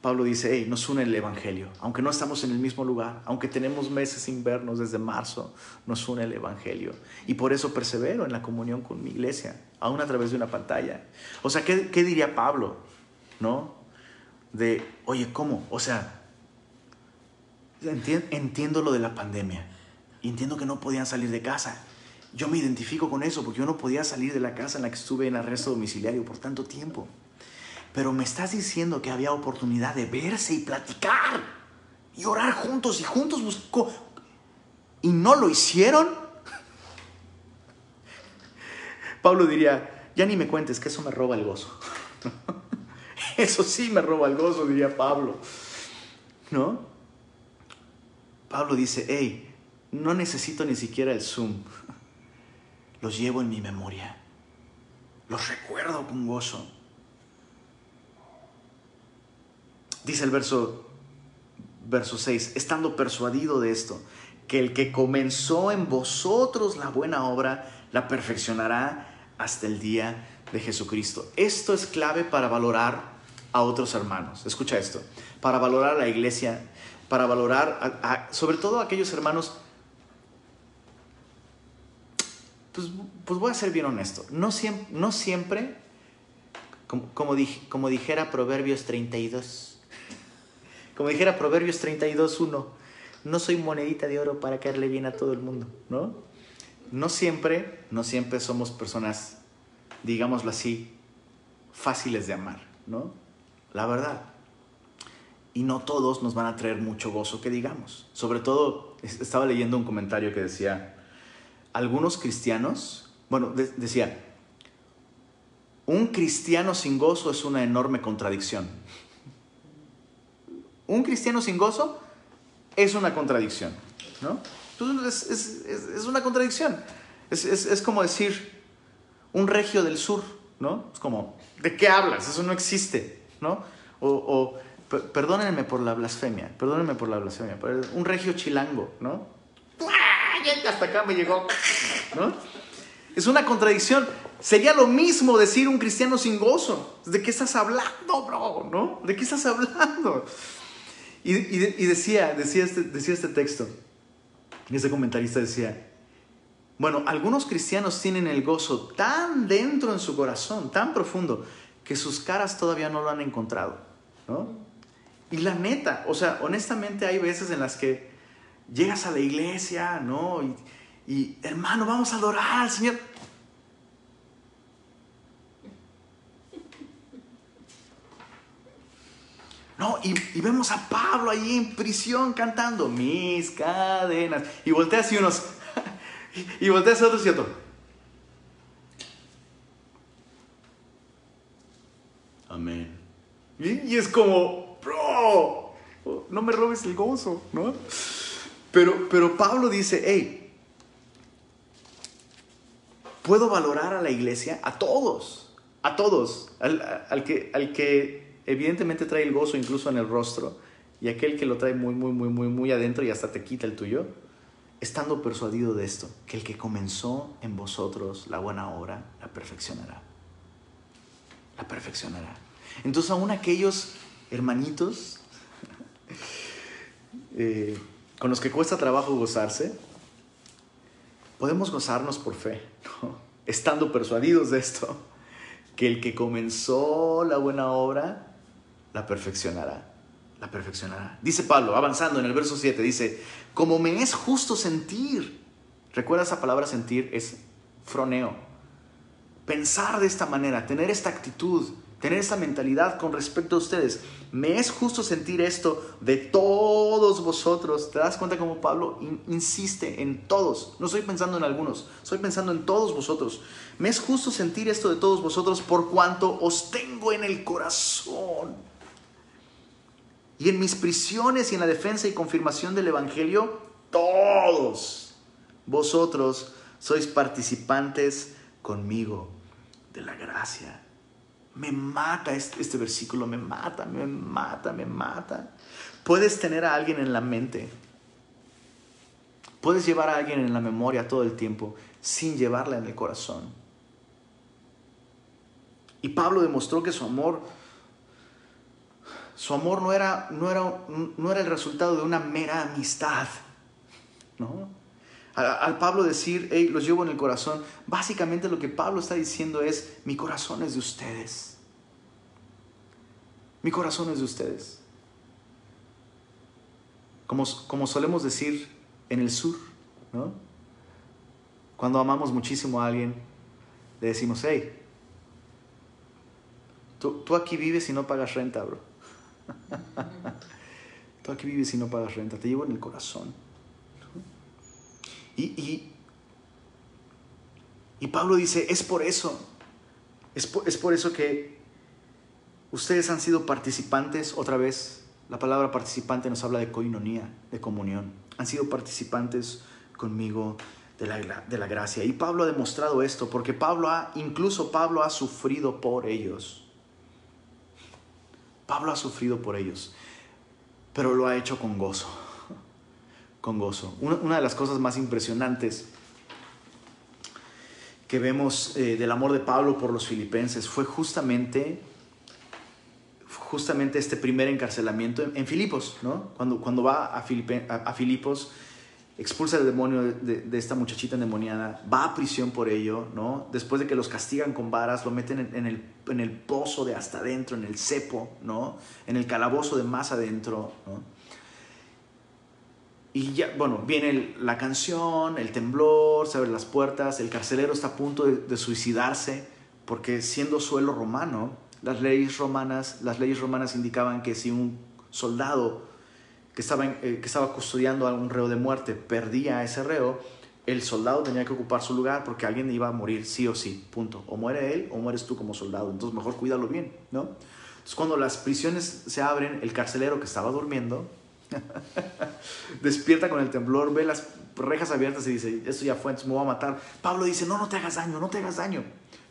Pablo dice, hey, nos une el Evangelio. Aunque no estamos en el mismo lugar, aunque tenemos meses sin vernos desde marzo, nos une el Evangelio. Y por eso persevero en la comunión con mi iglesia, aún a través de una pantalla. O sea, ¿qué, diría Pablo? ¿No? De, oye, ¿cómo? O sea, entiendo lo de la pandemia. Entiendo que no podían salir de casa. Yo me identifico con eso porque yo no podía salir de la casa en la que estuve en arresto domiciliario por tanto tiempo pero me estás diciendo que había oportunidad de verse y platicar y orar juntos y juntos buscó y no lo hicieron. Pablo diría, ya ni me cuentes que eso me roba el gozo. Eso sí me roba el gozo, diría Pablo. ¿No? Pablo dice, hey, no necesito ni siquiera el Zoom. Los llevo en mi memoria. Los recuerdo con gozo. Dice el verso, verso 6, estando persuadido de esto, que el que comenzó en vosotros la buena obra, la perfeccionará hasta el día de Jesucristo. Esto es clave para valorar a otros hermanos. Escucha esto, para valorar a la iglesia, para valorar sobre todo a aquellos hermanos pues, pues, voy a ser bien honesto. No siempre, como, como, como dijera Proverbios 32, como dijera Proverbios 32.1, no soy monedita de oro para caerle bien a todo el mundo, ¿no? No siempre, no siempre somos personas, digámoslo así, fáciles de amar, ¿no? La verdad. Y no todos nos van a traer mucho gozo que digamos. Sobre todo, estaba leyendo un comentario que decía, algunos cristianos, bueno, decía, un cristiano sin gozo es una enorme contradicción. Un cristiano sin gozo es una contradicción, ¿no? Es, es, una contradicción. Es, como decir un regio del sur, ¿no? Es como, ¿de qué hablas? Eso no existe, ¿no? O, perdónenme por la blasfemia, perdónenme por la blasfemia, pero un regio chilango, ¿no? Hasta acá me llegó, ¿no? Es una contradicción. Sería lo mismo decir un cristiano sin gozo. ¿De qué estás hablando, bro? ¿No? ¿De qué estás hablando? Y, decía, decía, este, decía este texto, ese comentarista decía, bueno, algunos cristianos tienen el gozo tan dentro en su corazón, tan profundo, que sus caras todavía no lo han encontrado, ¿no? Y la neta, o sea, honestamente hay veces en las que llegas a la iglesia, ¿no? Y hermano, vamos a adorar al Señor. No, y, vemos a Pablo ahí en prisión cantando mis cadenas. Y volteas y unos. y volteas otros y otro. Amén. Y, es como, bro, no me robes el gozo, ¿no? Pero, pero Pablo dice, hey, puedo valorar a la iglesia, a todos, a todos, al, que, al que evidentemente trae el gozo incluso en el rostro, y aquel que lo trae muy, muy, muy, muy, muy adentro y hasta te quita el tuyo, estando persuadido de esto, que el que comenzó en vosotros la buena obra, la perfeccionará. La perfeccionará. Entonces aún aquellos hermanitos eh, con los que cuesta trabajo gozarse, podemos gozarnos por fe, estando persuadidos de esto, que el que comenzó la buena obra la perfeccionará. La perfeccionará. Dice Pablo, avanzando en el verso 7, dice, como me es justo sentir. Recuerda esa palabra sentir, es froneo. Pensar de esta manera, tener esta actitud, tener esta mentalidad con respecto a ustedes. Me es justo sentir esto de todos vosotros. ¿Te das cuenta cómo Pablo insiste en todos? No estoy pensando en algunos, estoy pensando en todos vosotros. Me es justo sentir esto de todos vosotros por cuanto os tengo en el corazón y en mis prisiones y en la defensa y confirmación del Evangelio, todos vosotros sois participantes conmigo de la gracia. Me mata este, este, versículo, me mata, me mata, me mata. Puedes tener a alguien en la mente, puedes llevar a alguien en la memoria todo el tiempo sin llevarla en el corazón. Y Pablo demostró que su amor su amor no era, no era, no era el resultado de una mera amistad. ¿no? Al, Pablo decir, hey, los llevo en el corazón, básicamente lo que Pablo está diciendo es, mi corazón es de ustedes. Mi corazón es de ustedes. Como, como solemos decir en el sur, ¿no? Cuando amamos muchísimo a alguien, le decimos, hey, tú, tú aquí vives y no pagas renta, bro. Tú aquí vives y no pagas renta, te llevo en el corazón. Y, y, Pablo dice, es por eso, es por, eso que ustedes han sido participantes, otra vez, la palabra participante nos habla de coinonía, de comunión. Han sido participantes conmigo de la, de la, gracia. Y Pablo ha demostrado esto, porque Pablo ha, incluso Pablo ha sufrido por ellos. Pablo ha sufrido por ellos, pero lo ha hecho con gozo, con gozo. Una, de las cosas más impresionantes que vemos eh, del amor de Pablo por los filipenses fue justamente, justamente este primer encarcelamiento en, Filipos, ¿no? Cuando, cuando va a, a Filipos expulsa el demonio de, esta muchachita endemoniada, va a prisión por ello, ¿no? Después de que los castigan con varas, lo meten en, el, en el, pozo de hasta adentro, en el cepo, ¿no? En el calabozo de más adentro, ¿no? Y ya, bueno, viene la canción, el temblor, se abren las puertas, el carcelero está a punto de, de suicidarse, porque siendo suelo romano, las leyes romanas, las leyes romanas indicaban que si un soldado que estaba, eh, que estaba custodiando a un reo de muerte perdía a ese reo, el soldado tenía que ocupar su lugar porque alguien iba a morir sí o sí, punto. O muere él o mueres tú como soldado, entonces mejor cuídalo bien, ¿no? Entonces cuando las prisiones se abren, el carcelero que estaba durmiendo despierta con el temblor, ve las rejas abiertas y dice, esto ya fue, entonces me voy a matar. Pablo dice, no, no te hagas daño, no te hagas daño.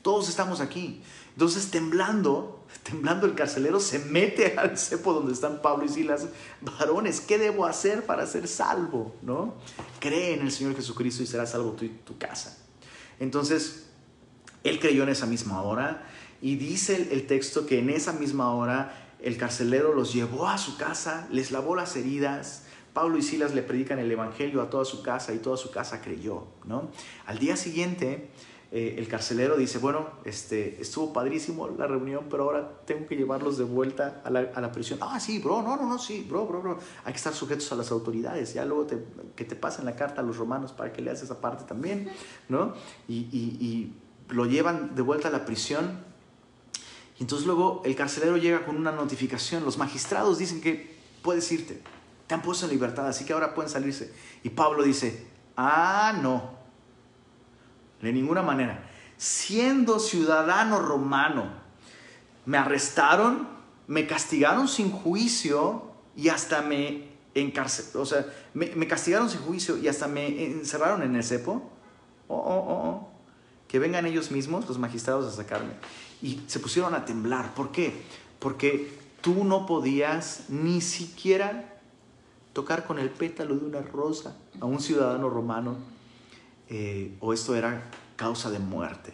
Todos estamos aquí. Entonces, temblando, temblando el carcelero se mete al cepo donde están Pablo y Silas. Varones, ¿qué debo hacer para ser salvo? ¿No? Cree en el Señor Jesucristo y serás salvo tú y tu casa. Entonces, él creyó en esa misma hora y dice el texto que en esa misma hora el carcelero los llevó a su casa, les lavó las heridas. Pablo y Silas le predican el Evangelio a toda su casa y toda su casa creyó. ¿no? Al día siguiente, eh, el carcelero dice, bueno, este, estuvo padrísimo la reunión, pero ahora tengo que llevarlos de vuelta a la, a la, prisión. Ah, sí, bro, no, no, no, sí, bro, bro, bro. Hay que estar sujetos a las autoridades. Ya luego que te pasen la carta a los romanos para que leas esa parte también, ¿no? Y, y, y lo llevan de vuelta a la prisión. Y entonces luego el carcelero llega con una notificación. Los magistrados dicen que puedes irte. Te han puesto en libertad, así que ahora pueden salirse. Y Pablo dice, ah, no, de ninguna manera. Siendo ciudadano romano, me arrestaron, me castigaron sin juicio y hasta me encarcelaron, o sea, me, castigaron sin juicio y hasta me encerraron en el cepo. Oh, oh, oh, oh. Que vengan ellos mismos, los magistrados, a sacarme. Y se pusieron a temblar. ¿Por qué? Porque tú no podías ni siquiera tocar con el pétalo de una rosa a un ciudadano romano eh, o esto era causa de muerte.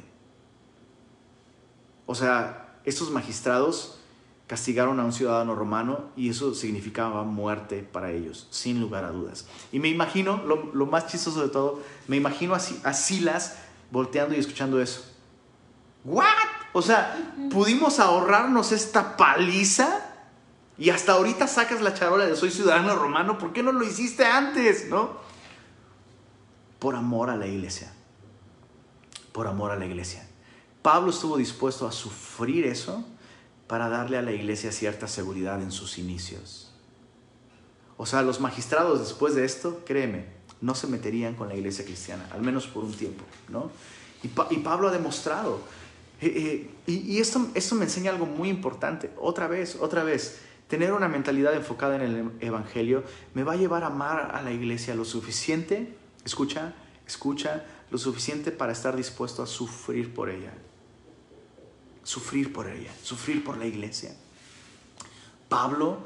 O sea, estos magistrados castigaron a un ciudadano romano y eso significaba muerte para ellos, sin lugar a dudas. Y me imagino, lo, lo más chistoso de todo, me imagino a, a Silas volteando y escuchando eso. ¿What? O sea, pudimos ahorrarnos esta paliza y hasta ahorita sacas la charola de soy ciudadano romano, ¿por qué no lo hiciste antes? ¿No? Por amor a la iglesia. Por amor a la iglesia. Pablo estuvo dispuesto a sufrir eso para darle a la iglesia cierta seguridad en sus inicios. O sea, los magistrados después de esto, créeme, no se meterían con la iglesia cristiana, al menos por un tiempo, ¿no? Y, pa y Pablo ha demostrado. Eh, eh, y, y esto, esto me enseña algo muy importante. Otra vez, otra vez, tener una mentalidad enfocada en el Evangelio me va a llevar a amar a la iglesia lo suficiente Escucha, escucha lo suficiente para estar dispuesto a sufrir por ella. Sufrir por ella, sufrir por la iglesia. Pablo,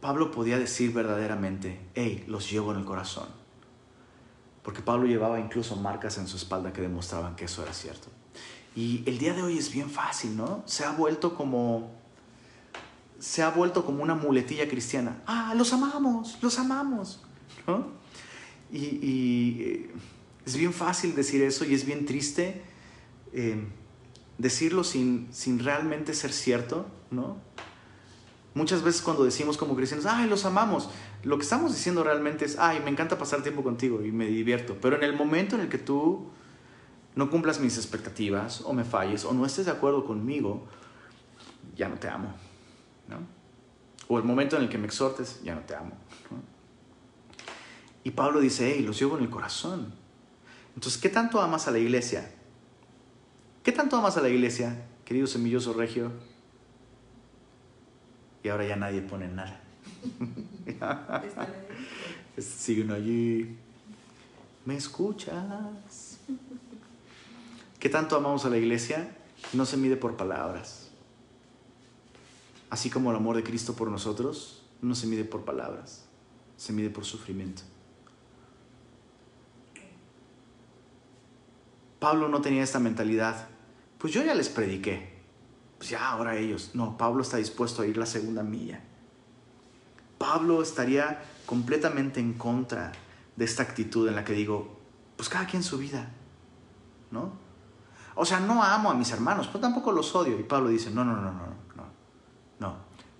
Pablo podía decir verdaderamente, hey, los llevo en el corazón. Porque Pablo llevaba incluso marcas en su espalda que demostraban que eso era cierto. Y el día de hoy es bien fácil, ¿no? Se ha vuelto como se ha vuelto como una muletilla cristiana. Ah, los amamos, los amamos. ¿no? Y, y, eh, es bien fácil decir eso y es bien triste eh, decirlo sin, sin realmente ser cierto, ¿no? Muchas veces cuando decimos como cristianos, ay, los amamos, lo que estamos diciendo realmente es, ay, me encanta pasar tiempo contigo y me divierto. Pero en el momento en el que tú no cumplas mis expectativas o me falles o no estés de acuerdo conmigo, ya no te amo. O el momento en el que me exhortes, ya no te amo. Y Pablo dice, hey, los llevo en el corazón. Entonces, ¿qué tanto amas a la iglesia? ¿Qué tanto amas a la iglesia, querido semilloso regio? Y ahora ya nadie pone nada. Sigue uno allí. ¿Me escuchas? ¿Qué tanto amamos a la iglesia? No se mide por palabras Así como el amor de Cristo por nosotros no se mide por palabras, se mide por sufrimiento. Pablo no tenía esta mentalidad. Pues yo ya les prediqué. Pues ya, ahora ellos. No, Pablo está dispuesto a ir la segunda milla. Pablo estaría completamente en contra de esta actitud en la que digo, pues cada quien su vida, ¿no? O sea, no amo a mis hermanos, pero tampoco los odio. Y Pablo dice, no, no, no, no, no.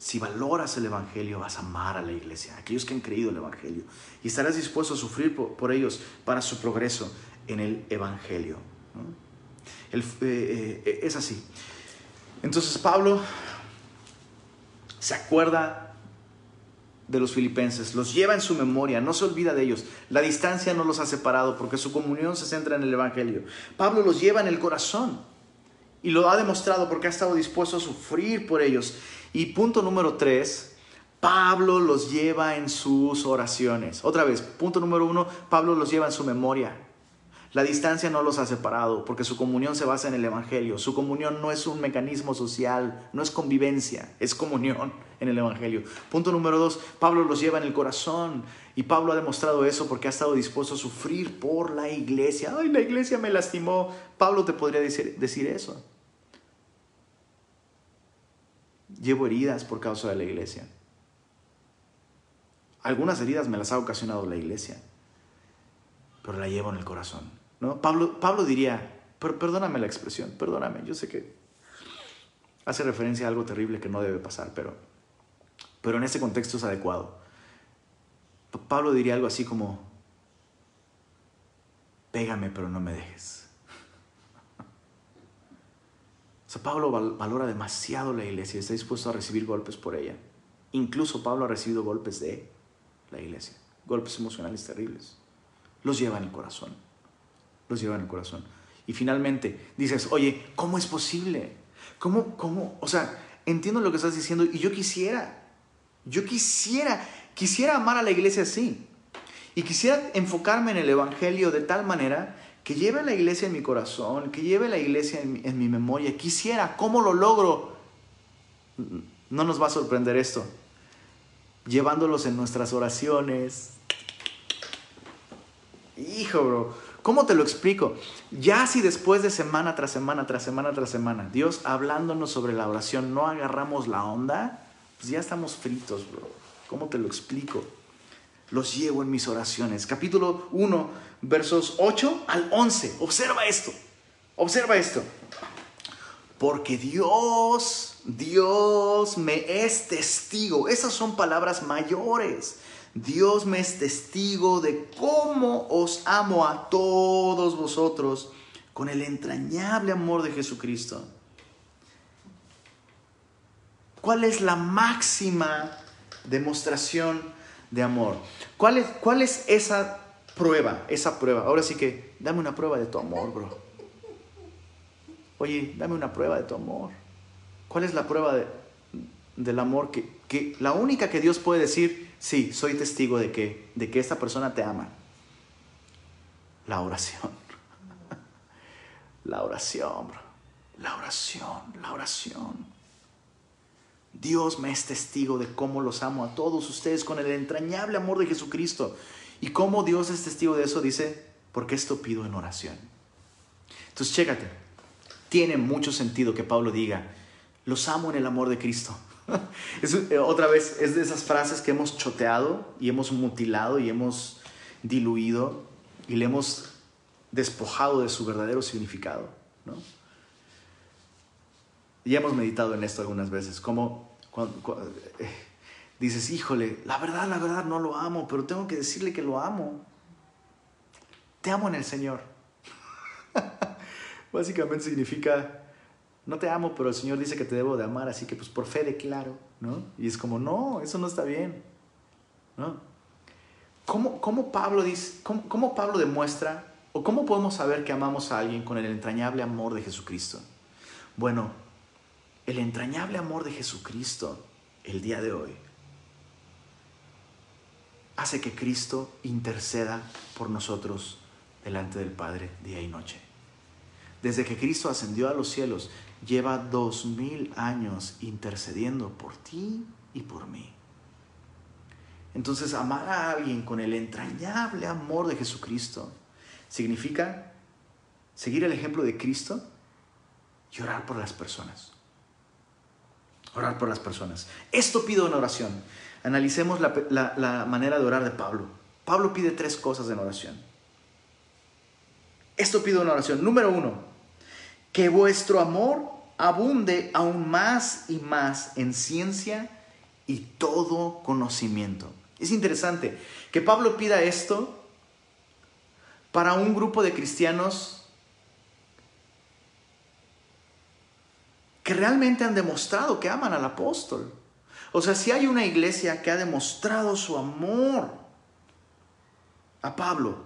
Si valoras el Evangelio, vas a amar a la iglesia, a aquellos que han creído el Evangelio. Y estarás dispuesto a sufrir por, ellos para su progreso en el Evangelio. eh, es así. Entonces Pablo se acuerda de los filipenses, los lleva en su memoria, no se olvida de ellos. La distancia no los ha separado porque su comunión se centra en el Evangelio. Pablo los lleva en el corazón y lo ha demostrado porque ha estado dispuesto a sufrir por ellos. Y punto número tres, Pablo los lleva en sus oraciones. Otra vez, punto número uno, Pablo los lleva en su memoria. La distancia no los ha separado porque su comunión se basa en el Evangelio. Su comunión no es un mecanismo social, no es convivencia, es comunión en el Evangelio. Punto número dos, Pablo los lleva en el corazón y Pablo ha demostrado eso porque ha estado dispuesto a sufrir por la iglesia. Ay, la iglesia me lastimó. Pablo te podría decir, decir eso. Llevo heridas por causa de la iglesia. Algunas heridas me las ha ocasionado la iglesia, pero la llevo en el corazón. Pablo, Pablo diría, perdóname la expresión, perdóname, yo sé que hace referencia a algo terrible que no debe pasar, pero, pero en este contexto es adecuado. Pablo diría algo así como, pégame pero no me dejes. Pablo valora demasiado la iglesia y está dispuesto a recibir golpes por ella. Incluso Pablo ha recibido golpes de la iglesia, golpes emocionales terribles. Los lleva en el corazón los lleva en el corazón. Y finalmente dices, oye, ¿cómo es posible? ¿Cómo, cómo? O sea, entiendo lo que estás diciendo y yo quisiera, yo quisiera, quisiera amar a la iglesia así. Y quisiera enfocarme en el Evangelio de tal manera que lleve la iglesia en mi corazón, que lleve la iglesia en mi, en mi memoria. Quisiera, ¿cómo lo logro? No nos va a sorprender esto. Llevándolos en nuestras oraciones. Hijo, bro. ¿Cómo te lo explico? Ya si después de semana tras semana, tras semana, tras semana, Dios hablándonos sobre la oración, no agarramos la onda, pues ya estamos fritos, bro. ¿Cómo te lo explico? Los llevo en mis oraciones. Capítulo 1, versos 8 al 11. Observa esto. Observa esto. Porque Dios, Dios me es testigo. Esas son palabras mayores. Dios me es testigo de cómo os amo a todos vosotros con el entrañable amor de Jesucristo. ¿Cuál es la máxima demostración de amor? ¿Cuál es, cuál es esa prueba? Esa prueba. Ahora sí que, dame una prueba de tu amor, bro. Oye, dame una prueba de tu amor. ¿Cuál es la prueba del amor que, que la única que Dios puede decir, sí, soy testigo de que, de que esta persona te ama. La oración. La oración, bro. La oración, la oración. Dios me es testigo de cómo los amo a todos ustedes con el entrañable amor de Jesucristo. Y cómo Dios es testigo de eso, dice, porque esto pido en oración. Entonces, chécate. Tiene mucho sentido que Pablo diga, los amo en el amor de Cristo. eh, otra vez, es de esas frases que hemos choteado y hemos mutilado y hemos diluido y le hemos despojado de su verdadero significado. ¿no? Ya hemos meditado en esto algunas veces, como cuando, eh, dices, híjole, la verdad, la verdad no lo amo, pero tengo que decirle que lo amo. Te amo en el Señor. Básicamente significa, no te amo, pero el Señor dice que te debo de amar, así que pues por fe declaro, ¿no? Y es como, no, eso no está bien, ¿no? ¿Cómo, cómo Pablo, dice, cómo, cómo Pablo demuestra o cómo podemos saber que amamos a alguien con el entrañable amor de Jesucristo? Bueno, el entrañable amor de Jesucristo el día de hoy hace que Cristo interceda por nosotros delante del Padre día y noche. Desde que Cristo ascendió a los cielos, lleva dos mil años intercediendo por ti y por mí. Entonces, amar a alguien con el entrañable amor de Jesucristo significa seguir el ejemplo de Cristo y orar por las personas. Orar por las personas. Esto pido en oración. Analicemos la, la manera de orar de Pablo. Pablo pide tres cosas en oración. Esto pido en oración. Número uno, que vuestro amor abunde aún más y más en ciencia y todo conocimiento. Es interesante que Pablo pida esto para un grupo de cristianos que realmente han demostrado que aman al apóstol. O sea, si hay una iglesia que ha demostrado su amor a Pablo,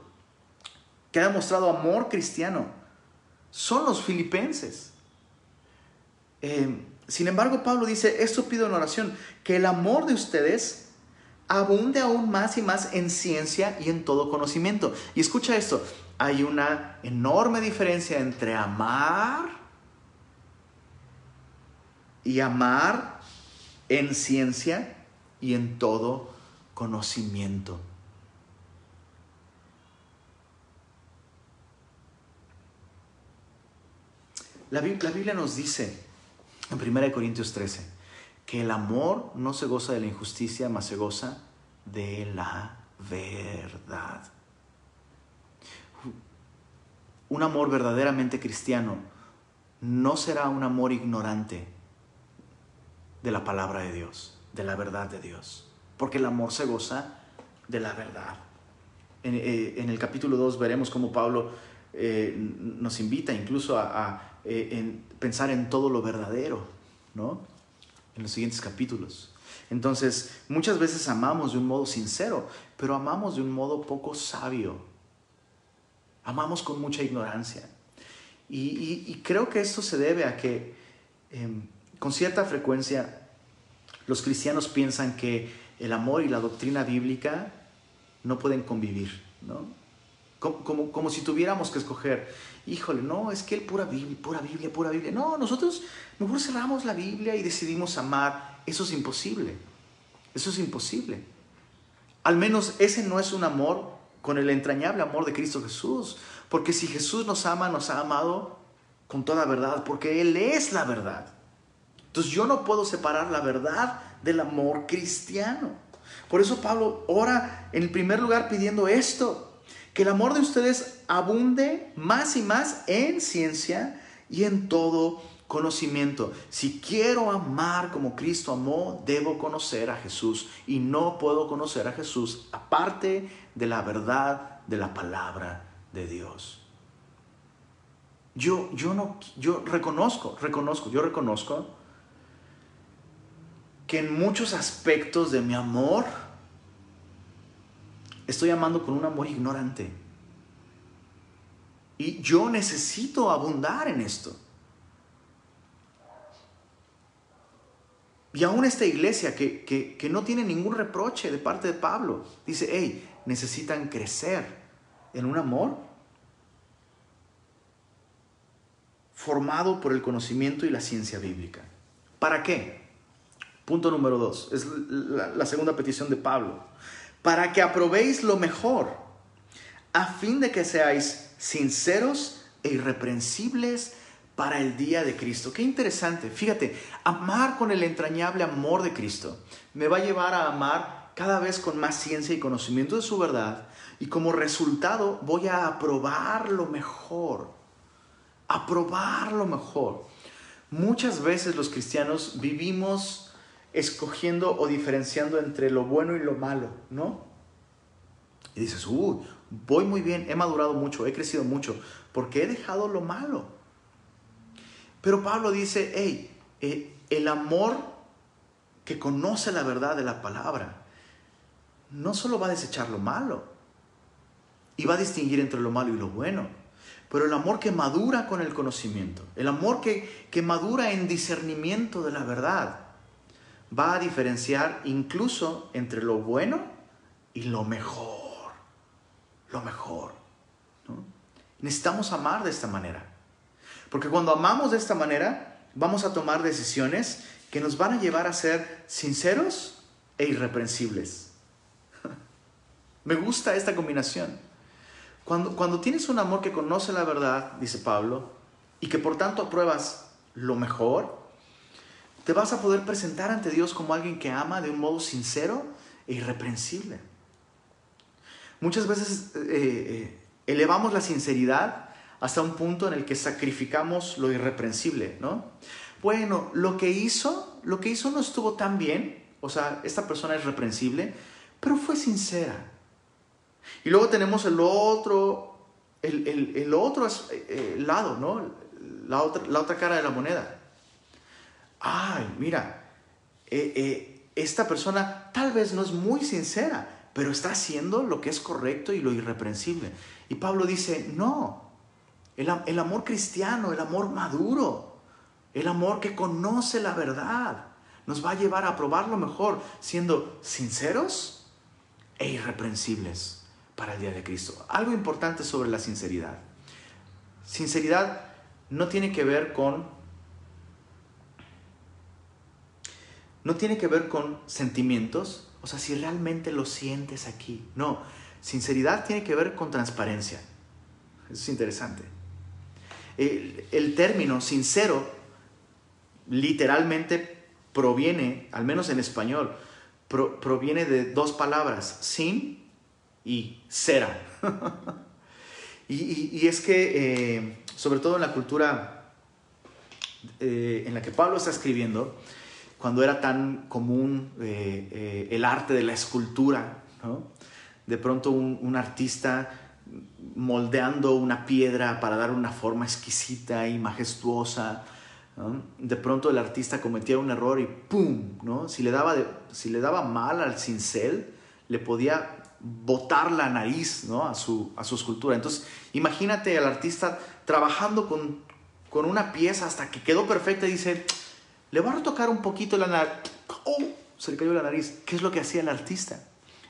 que ha demostrado amor cristiano, son los filipenses. Eh, sin embargo, Pablo dice, esto pido en oración, que el amor de ustedes abunde aún más y más en ciencia y en todo conocimiento. Y escucha esto, hay una enorme diferencia entre amar y amar en ciencia y en todo conocimiento. La Biblia, nos dice en 1 Corintios 13 que el amor no se goza de la injusticia, mas se goza de la verdad. Un amor verdaderamente cristiano no será un amor ignorante de la palabra de Dios, de la verdad de Dios, porque el amor se goza de la verdad. En, eh, el capítulo 2 veremos cómo Pablo eh, nos invita incluso a, eh, pensar en todo lo verdadero, ¿no? En los siguientes capítulos. Entonces, muchas veces amamos de un modo sincero, pero amamos de un modo poco sabio. Amamos con mucha ignorancia. Y, creo que esto se debe a que em, con cierta frecuencia los cristianos piensan que el amor y la doctrina bíblica no pueden convivir, ¿no? Como, como, si tuviéramos que escoger, híjole, no, es que el pura Biblia, pura Biblia, pura Biblia. No, nosotros mejor cerramos la Biblia y decidimos amar. Eso es imposible. Eso es imposible. Al menos ese no es un amor con el entrañable amor de Cristo Jesús. Porque si Jesús nos ama, nos ha amado con toda verdad, porque Él es la verdad. Entonces yo no puedo separar la verdad del amor cristiano. Por eso Pablo ora en primer lugar pidiendo esto, que el amor de ustedes abunde más y más en ciencia y en todo conocimiento. Si quiero amar como Cristo amó, debo conocer a Jesús y no puedo conocer a Jesús aparte de la verdad de la palabra de Dios. Yo, yo no, yo reconozco, reconozco, yo reconozco que en muchos aspectos de mi amor estoy amando con un amor ignorante. Y yo necesito abundar en esto. Y aún esta iglesia que, que, no tiene ningún reproche de parte de Pablo, dice, hey, necesitan crecer en un amor formado por el conocimiento y la ciencia bíblica. ¿Para qué? Punto número dos, es la, segunda petición de Pablo. Para que aprobéis lo mejor, a fin de que seáis sinceros e irreprensibles para el día de Cristo. Qué interesante. Fíjate, amar con el entrañable amor de Cristo me va a llevar a amar cada vez con más ciencia y conocimiento de su verdad y como resultado voy a aprobar lo mejor. Aprobar lo mejor. Muchas veces los cristianos vivimos escogiendo o diferenciando entre lo bueno y lo malo, ¿no? Y dices, uy, voy muy bien, he madurado mucho, he crecido mucho, porque he dejado lo malo. Pero Pablo dice, hey, eh, el amor que conoce la verdad de la palabra, no solo va a desechar lo malo, y va a distinguir entre lo malo y lo bueno, pero el amor que madura con el conocimiento, el amor que, que madura en discernimiento de la verdad, va a diferenciar incluso entre lo bueno y lo mejor. Lo mejor. Necesitamos amar de esta manera. Porque cuando amamos de esta manera, vamos a tomar decisiones que nos van a llevar a ser sinceros e irreprensibles. Me gusta esta combinación. Cuando, cuando tienes un amor que conoce la verdad, dice Pablo, y que por tanto apruebas lo mejor, te vas a poder presentar ante Dios como alguien que ama de un modo sincero e irreprensible. Muchas veces eh, eh, elevamos la sinceridad hasta un punto en el que sacrificamos lo irreprensible, ¿no? Bueno, lo que hizo, lo que hizo no estuvo tan bien, o sea, esta persona es reprensible, pero fue sincera. Y luego tenemos el otro, el, otro eh, lado, ¿no? La otra, la otra cara de la moneda ay, mira, eh, eh, esta persona tal vez no es muy sincera, pero está haciendo lo que es correcto y lo irreprensible. Y Pablo dice, no, el, amor cristiano, el amor maduro, el amor que conoce la verdad, nos va a llevar a probar lo mejor, siendo sinceros e irreprensibles para el día de Cristo. Algo importante sobre la sinceridad. Sinceridad no tiene que ver con no tiene que ver con sentimientos, o sea, si realmente lo sientes aquí. No, sinceridad tiene que ver con transparencia. Eso es interesante. El, término sincero literalmente proviene, al menos en español, proviene de dos palabras, sin y cera. y, es que, eh, sobre todo en la cultura eh, en la que Pablo está escribiendo, cuando era tan común eh, eh, el arte de la escultura, de pronto un, artista moldeando una piedra para dar una forma exquisita y majestuosa, de pronto el artista cometía un error y ¡pum! ¿no? Si, le daba si le daba mal al cincel, le podía botar la nariz ¿no? a, su, a su escultura. Entonces, imagínate al artista trabajando con, con una pieza hasta que quedó perfecta y dice, le voy a retocar un poquito la nariz. ¡Oh! Se le cayó la nariz. ¿Qué es lo que hacía el artista?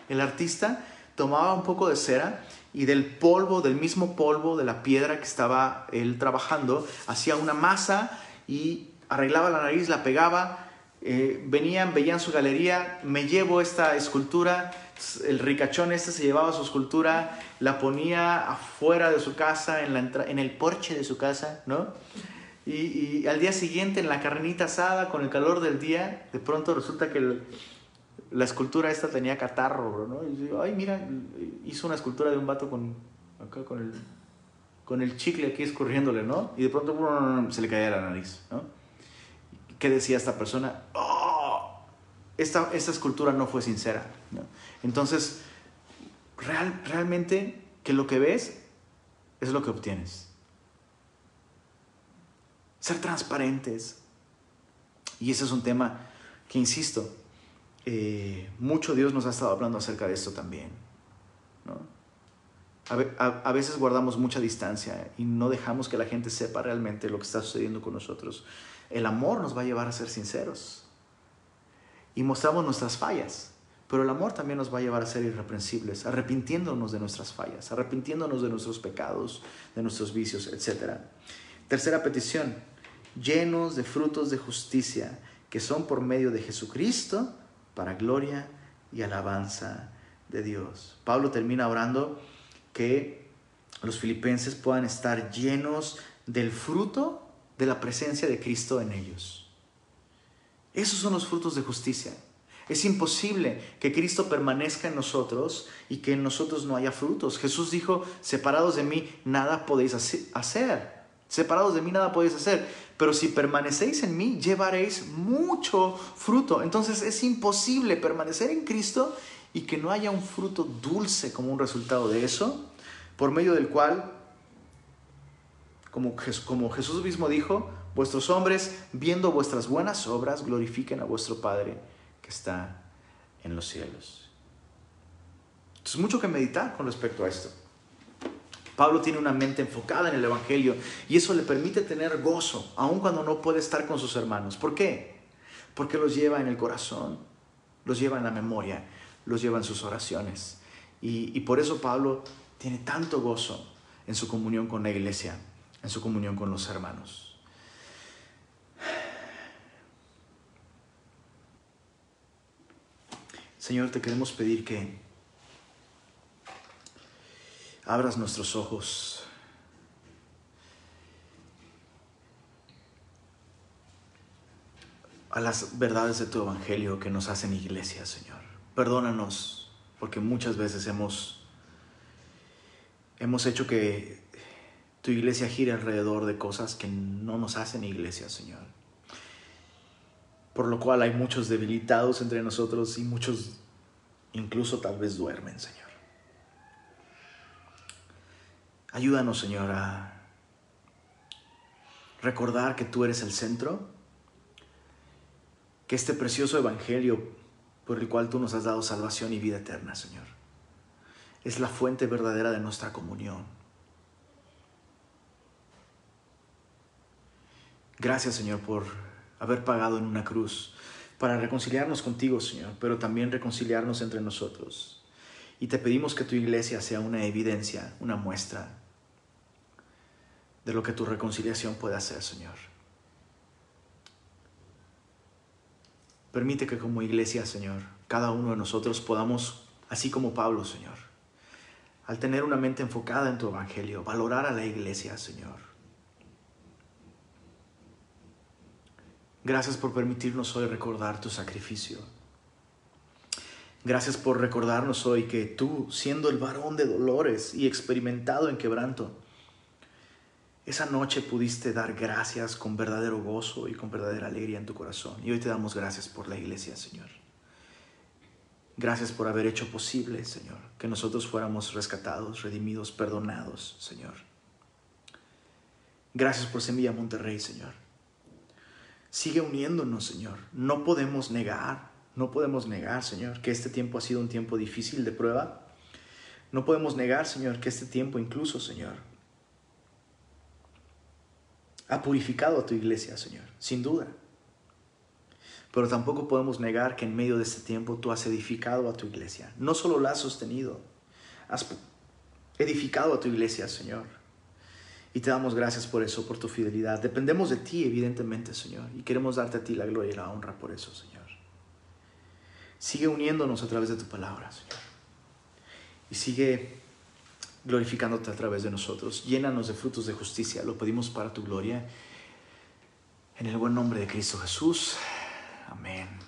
El artista tomaba un poco de cera y del polvo, del mismo polvo de la piedra que estaba él trabajando, hacía una masa y arreglaba la nariz, la pegaba. Eh, venían, veían su galería, me llevo esta escultura, el ricachón este se llevaba su escultura, la ponía afuera de su casa, en, la en el porche de su casa, ¿no? Y, al día siguiente en la carnita asada, con el calor del día, de pronto resulta que la escultura esta tenía catarro, ¿no? Y yo, ay, mira, hizo una escultura de un vato con, acá con el, con el chicle aquí escurriéndole, ¿no? Y de pronto se le caía la nariz, ¿no? ¿Qué decía esta persona? ¡Oh! Esta, esta escultura no fue sincera, ¿no? Entonces, real, realmente que lo que ves es lo que obtienes ser transparentes. Y ese es un tema que, insisto, eh, mucho Dios nos ha estado hablando acerca de esto también. A, veces guardamos mucha distancia y no dejamos que la gente sepa realmente lo que está sucediendo con nosotros. El amor nos va a llevar a ser sinceros y mostramos nuestras fallas, pero el amor también nos va a llevar a ser irreprensibles, arrepintiéndonos de nuestras fallas, arrepintiéndonos de nuestros pecados, de nuestros vicios, etc. Tercera petición, llenos de frutos de justicia, que son por medio de Jesucristo, para gloria y alabanza de Dios. Pablo termina orando que los filipenses puedan estar llenos del fruto de la presencia de Cristo en ellos. Esos son los frutos de justicia. Es imposible que Cristo permanezca en nosotros y que en nosotros no haya frutos. Jesús dijo, separados de mí, nada podéis hacer. Separados de mí nada podéis hacer, pero si permanecéis en mí, llevaréis mucho fruto. Entonces es imposible permanecer en Cristo y que no haya un fruto dulce como un resultado de eso, por medio del cual, como, como Jesús mismo dijo, vuestros hombres, viendo vuestras buenas obras, glorifiquen a vuestro Padre que está en los cielos. Entonces, mucho que meditar con respecto a esto. Pablo tiene una mente enfocada en el Evangelio y eso le permite tener gozo, aun cuando no puede estar con sus hermanos. ¿Por qué? Porque los lleva en el corazón, los lleva en la memoria, los lleva en sus oraciones. Y, por eso Pablo tiene tanto gozo en su comunión con la iglesia, en su comunión con los hermanos. Señor, te queremos pedir que abras nuestros ojos. a las verdades de tu evangelio que nos hacen iglesia, Señor. Perdónanos porque muchas veces hemos hemos hecho que tu iglesia gire alrededor de cosas que no nos hacen iglesia, Señor. Por lo cual hay muchos debilitados entre nosotros y muchos incluso tal vez duermen, Señor. Ayúdanos, Señor, a recordar que tú eres el centro que este precioso Evangelio por el cual tú nos has dado salvación y vida eterna, Señor, es la fuente verdadera de nuestra comunión. Gracias, Señor, por haber pagado en una cruz para reconciliarnos contigo, Señor, pero también reconciliarnos entre nosotros. Y te pedimos que tu iglesia sea una evidencia, una muestra de lo que tu reconciliación puede hacer, Señor. Permite que como iglesia, Señor, cada uno de nosotros podamos, así como Pablo, Señor, al tener una mente enfocada en tu evangelio, valorar a la iglesia, Señor. Gracias por permitirnos hoy recordar tu sacrificio. Gracias por recordarnos hoy que tú, siendo el varón de dolores y experimentado en quebranto, esa noche pudiste dar gracias con verdadero gozo y con verdadera alegría en tu corazón. Y hoy te damos gracias por la iglesia, Señor. Gracias por haber hecho posible, Señor, que nosotros fuéramos rescatados, redimidos, perdonados, Señor. Gracias por Semilla Monterrey, Señor. Sigue uniéndonos, Señor. No podemos negar, no podemos negar, Señor, que este tiempo ha sido un tiempo difícil de prueba. No podemos negar, Señor, que este tiempo incluso, Señor, ha purificado a tu iglesia, Señor, sin duda. Pero tampoco podemos negar que en medio de este tiempo tú has edificado a tu iglesia. No solo la has sostenido, has edificado a tu iglesia, Señor. Y te damos gracias por eso, por tu fidelidad. Dependemos de ti, evidentemente, Señor. Y queremos darte a ti la gloria y la honra por eso, Señor. Sigue uniéndonos a través de tu palabra, Señor. Y sigue glorificándote a través de nosotros. Llénanos de frutos de justicia. Lo pedimos para tu gloria. En el buen nombre de Cristo Jesús. Amén.